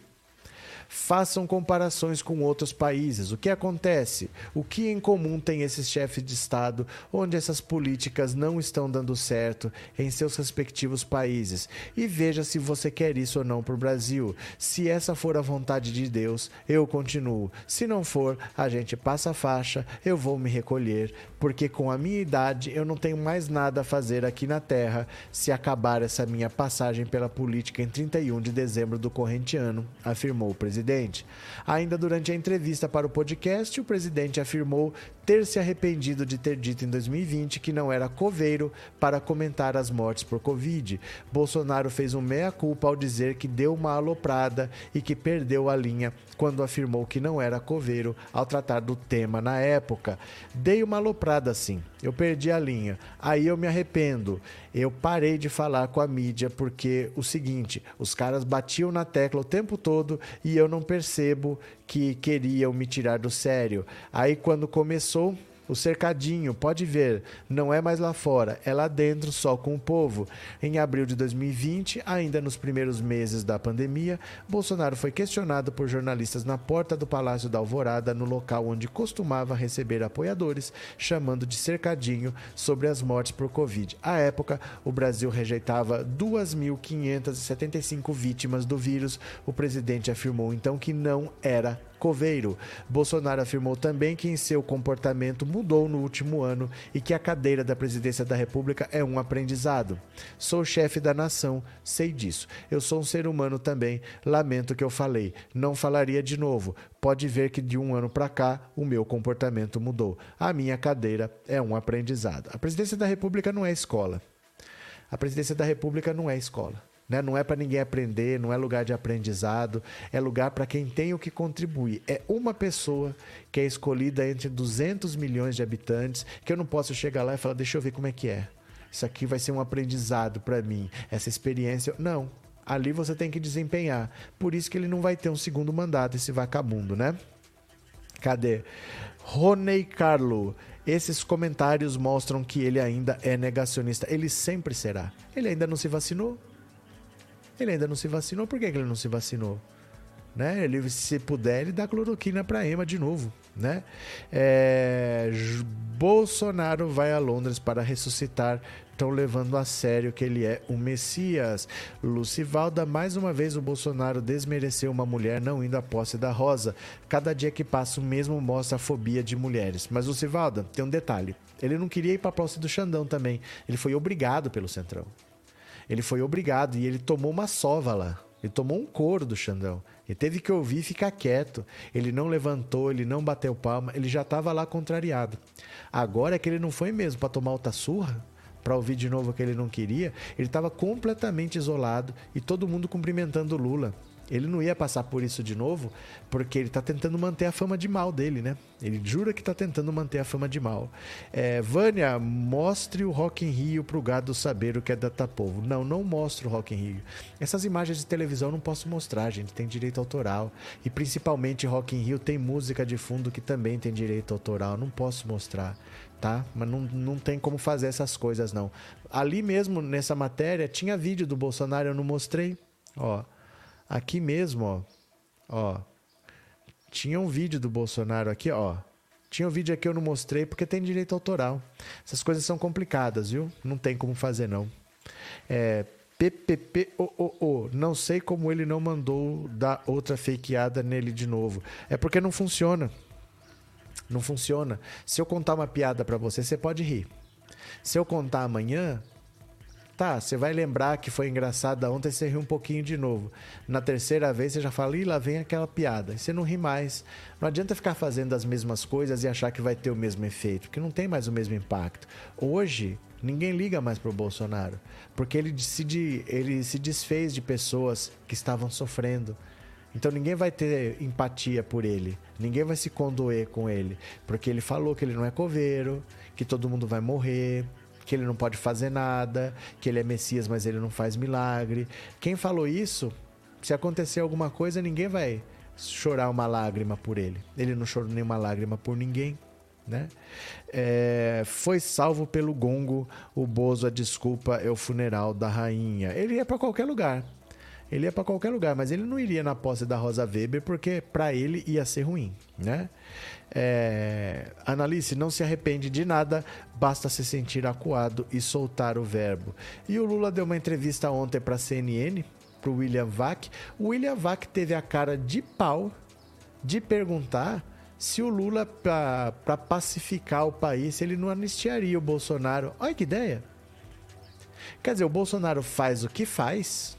façam comparações com outros países. O que acontece? O que em comum tem esses chefes de Estado onde essas políticas não estão dando certo em seus respectivos países? E veja se você quer isso ou não para o Brasil. Se essa for a vontade de Deus, eu continuo. Se não for, a gente passa a faixa, eu vou me recolher, porque com a minha idade eu não tenho mais nada a fazer aqui na Terra se acabar essa minha passagem pela política em 31 de dezembro do corrente ano, afirmou o presidente presidente. Ainda durante a entrevista para o podcast, o presidente afirmou ter se arrependido de ter dito em 2020 que não era coveiro para comentar as mortes por Covid. Bolsonaro fez um meia-culpa ao dizer que deu uma aloprada e que perdeu a linha quando afirmou que não era coveiro ao tratar do tema na época. Dei uma aloprada sim, eu perdi a linha. Aí eu me arrependo. Eu parei de falar com a mídia porque o seguinte, os caras batiam na tecla o tempo todo e eu não percebo que queriam me tirar do sério. Aí quando começou o cercadinho, pode ver, não é mais lá fora, é lá dentro só com o povo. Em abril de 2020, ainda nos primeiros meses da pandemia, Bolsonaro foi questionado por jornalistas na porta do Palácio da Alvorada, no local onde costumava receber apoiadores, chamando de cercadinho sobre as mortes por Covid. À época, o Brasil rejeitava 2.575 vítimas do vírus. O presidente afirmou então que não era coveiro. Bolsonaro afirmou também que em seu comportamento mudou no último ano e que a cadeira da presidência da República é um aprendizado. Sou chefe da nação, sei disso. Eu sou um ser humano também. Lamento que eu falei. Não falaria de novo. Pode ver que de um ano para cá o meu comportamento mudou. A minha cadeira é um aprendizado. A presidência da República não é escola. A presidência da República não é escola. Né? Não é para ninguém aprender, não é lugar de aprendizado, é lugar para quem tem o que contribuir. É uma pessoa que é escolhida entre 200 milhões de habitantes, que eu não posso chegar lá e falar, deixa eu ver como é que é. Isso aqui vai ser um aprendizado para mim, essa experiência. Não, ali você tem que desempenhar. Por isso que ele não vai ter um segundo mandato, esse vagabundo, né? Cadê? Ronei Carlo. Esses comentários mostram que ele ainda é negacionista. Ele sempre será. Ele ainda não se vacinou. Ele ainda não se vacinou, por que ele não se vacinou? Né? Ele, se puder, ele dá cloroquina para Ema de novo. né? É, Bolsonaro vai a Londres para ressuscitar estão levando a sério que ele é o Messias. Lucivalda, mais uma vez o Bolsonaro desmereceu uma mulher não indo à posse da Rosa. Cada dia que passa o mesmo mostra a fobia de mulheres. Mas Lucivalda, tem um detalhe. Ele não queria ir para a posse do Xandão também. Ele foi obrigado pelo Centrão. Ele foi obrigado e ele tomou uma sova lá. Ele tomou um couro do Xandão. Ele teve que ouvir e ficar quieto. Ele não levantou, ele não bateu palma, ele já estava lá contrariado. Agora é que ele não foi mesmo para tomar outra surra, para ouvir de novo o que ele não queria, ele estava completamente isolado e todo mundo cumprimentando Lula. Ele não ia passar por isso de novo, porque ele está tentando manter a fama de mal dele, né? Ele jura que está tentando manter a fama de mal. É, Vânia, mostre o Rock in Rio para o gado saber o que é Datapovo. Não, não mostro o Rock in Rio. Essas imagens de televisão eu não posso mostrar, gente. Tem direito autoral. E principalmente Rock in Rio tem música de fundo que também tem direito autoral. Não posso mostrar tá? Mas não, não tem como fazer essas coisas, não. Ali mesmo, nessa matéria, tinha vídeo do Bolsonaro, eu não mostrei. Ó, aqui mesmo, ó. Ó. Tinha um vídeo do Bolsonaro aqui, ó. Tinha um vídeo aqui eu não mostrei porque tem direito autoral. Essas coisas são complicadas, viu? Não tem como fazer, não. É, PPPOOO. Não sei como ele não mandou dar outra fakeada nele de novo. É porque não funciona. Não funciona. Se eu contar uma piada para você, você pode rir. Se eu contar amanhã, tá, você vai lembrar que foi engraçada ontem, você ri um pouquinho de novo. Na terceira vez, você já fala, ih, lá vem aquela piada. E você não ri mais. Não adianta ficar fazendo as mesmas coisas e achar que vai ter o mesmo efeito, porque não tem mais o mesmo impacto. Hoje, ninguém liga mais pro Bolsonaro, porque ele se, ele se desfez de pessoas que estavam sofrendo. Então ninguém vai ter empatia por ele, ninguém vai se condoer com ele, porque ele falou que ele não é coveiro, que todo mundo vai morrer, que ele não pode fazer nada, que ele é Messias, mas ele não faz milagre. Quem falou isso, se acontecer alguma coisa, ninguém vai chorar uma lágrima por ele. Ele não chorou nenhuma lágrima por ninguém. Né? É, foi salvo pelo gongo, o Bozo, a desculpa é o funeral da rainha. Ele ia para qualquer lugar. Ele ia para qualquer lugar, mas ele não iria na posse da Rosa Weber porque para ele ia ser ruim, né? É... Não se arrepende de nada, basta se sentir acuado e soltar o verbo. E o Lula deu uma entrevista ontem para a CNN, para o William Vac. O William Vac teve a cara de pau de perguntar se o Lula, para pacificar o país, ele não anistiaria o Bolsonaro. Olha que ideia! Quer dizer, o Bolsonaro faz o que faz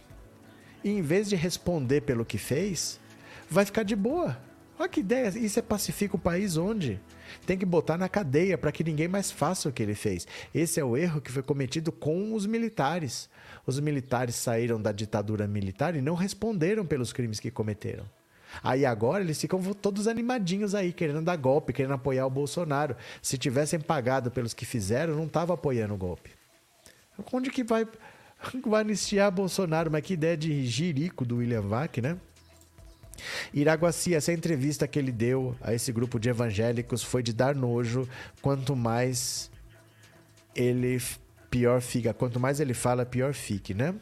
e em vez de responder pelo que fez, vai ficar de boa. Olha que ideia, isso é pacifica o país onde? Tem que botar na cadeia para que ninguém mais faça o que ele fez. Esse é o erro que foi cometido com os militares. Os militares saíram da ditadura militar e não responderam pelos crimes que cometeram. Aí agora eles ficam todos animadinhos aí, querendo dar golpe, querendo apoiar o Bolsonaro. Se tivessem pagado pelos que fizeram, não estava apoiando o golpe. Onde que vai Vai anistiar Bolsonaro, mas que ideia de jirico do William Vac, né? Iraguaci, essa entrevista que ele deu a esse grupo de evangélicos foi de dar nojo. Quanto mais ele pior fica, quanto mais ele fala, pior fique, né?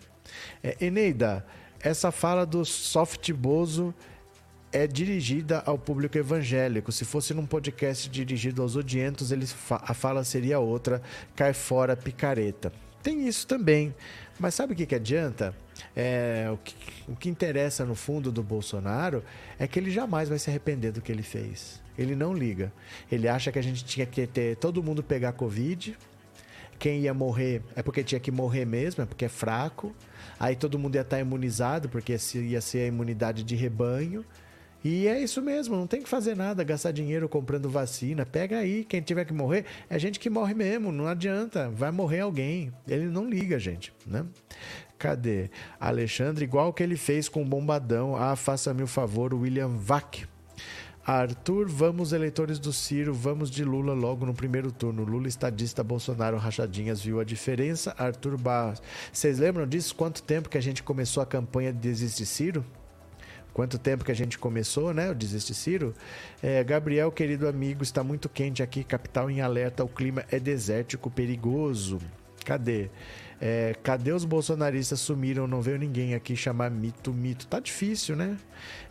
É, Eneida, essa fala do soft bozo é dirigida ao público evangélico. Se fosse num podcast dirigido aos odientos, ele a fala seria outra. Cai fora picareta. Tem isso também. Mas sabe o que, que adianta? É, o, que, o que interessa no fundo do Bolsonaro é que ele jamais vai se arrepender do que ele fez. Ele não liga. Ele acha que a gente tinha que ter todo mundo pegar Covid. Quem ia morrer é porque tinha que morrer mesmo, é porque é fraco. Aí todo mundo ia estar imunizado, porque ia ser a imunidade de rebanho. E é isso mesmo, não tem que fazer nada, gastar dinheiro comprando vacina. Pega aí, quem tiver que morrer, é gente que morre mesmo, não adianta, vai morrer alguém. Ele não liga, gente, né? Cadê? Alexandre, igual que ele fez com o Bombadão. Ah, faça-me o favor, William Vac. Arthur, vamos eleitores do Ciro, vamos de Lula logo no primeiro turno. Lula estadista, Bolsonaro rachadinhas, viu a diferença? Arthur Barros. Vocês lembram disso? Quanto tempo que a gente começou a campanha de Desiste Ciro? Quanto tempo que a gente começou, né? O Desiste Ciro. É, Gabriel, querido amigo, está muito quente aqui, capital em alerta, o clima é desértico, perigoso. Cadê? É, cadê os bolsonaristas sumiram? Não veio ninguém aqui chamar mito, mito. Tá difícil, né?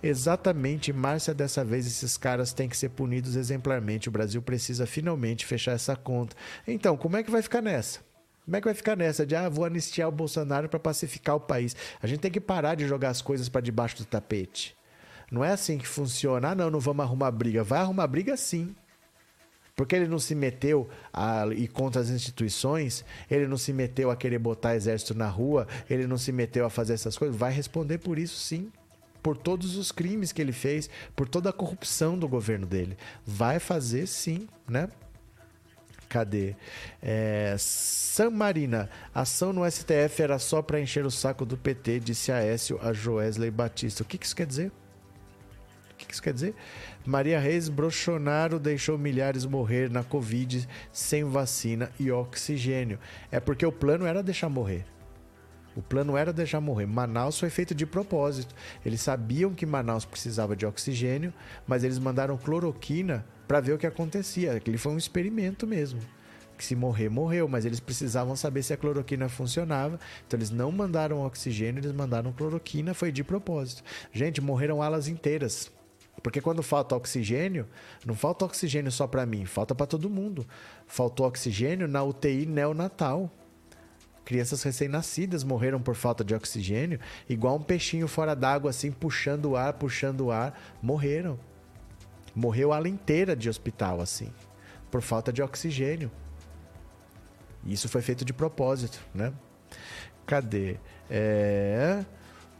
Exatamente, Márcia, dessa vez esses caras têm que ser punidos exemplarmente. O Brasil precisa finalmente fechar essa conta. Então, como é que vai ficar nessa? Como é que vai ficar nessa de, ah, vou anistiar o Bolsonaro para pacificar o país? A gente tem que parar de jogar as coisas para debaixo do tapete. Não é assim que funciona. Ah, não, não vamos arrumar briga. Vai arrumar briga sim. Porque ele não se meteu a ir contra as instituições, ele não se meteu a querer botar exército na rua, ele não se meteu a fazer essas coisas, vai responder por isso sim. Por todos os crimes que ele fez, por toda a corrupção do governo dele. Vai fazer sim, né? Cadê? É, San Marina, ação no STF era só para encher o saco do PT, disse Aécio a Joesley Batista. O que, que isso quer dizer? O que, que isso quer dizer? Maria Reis Brochonaro deixou milhares morrer na Covid sem vacina e oxigênio. É porque o plano era deixar morrer. O plano era deixar morrer. Manaus foi feito de propósito. Eles sabiam que Manaus precisava de oxigênio, mas eles mandaram cloroquina para ver o que acontecia. Aquele foi um experimento mesmo. Que se morrer, morreu, mas eles precisavam saber se a cloroquina funcionava. Então eles não mandaram oxigênio, eles mandaram cloroquina, foi de propósito. Gente, morreram alas inteiras. Porque quando falta oxigênio, não falta oxigênio só para mim, falta para todo mundo. Faltou oxigênio na UTI neonatal. Crianças recém-nascidas morreram por falta de oxigênio, igual um peixinho fora d'água, assim, puxando o ar, puxando o ar, morreram. Morreu a ala inteira de hospital, assim, por falta de oxigênio. Isso foi feito de propósito, né? Cadê? É.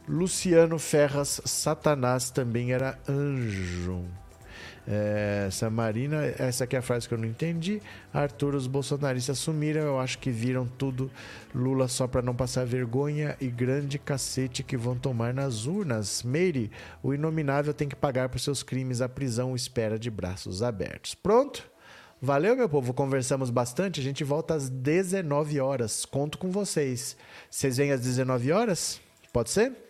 Luciano Ferraz Satanás também era anjo. É, Samarina, essa aqui é a frase que eu não entendi. Arthur, os bolsonaristas sumiram, eu acho que viram tudo Lula só para não passar vergonha e grande cacete que vão tomar nas urnas. Meire, o inominável tem que pagar por seus crimes, a prisão espera de braços abertos. Pronto? Valeu, meu povo. Conversamos bastante. A gente volta às 19 horas. Conto com vocês. Vocês vêm às 19 horas? Pode ser?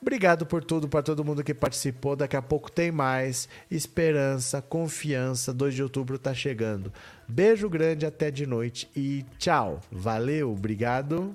Obrigado por tudo, para todo mundo que participou. Daqui a pouco tem mais. Esperança, confiança. 2 de outubro tá chegando. Beijo grande, até de noite e tchau. Valeu, obrigado.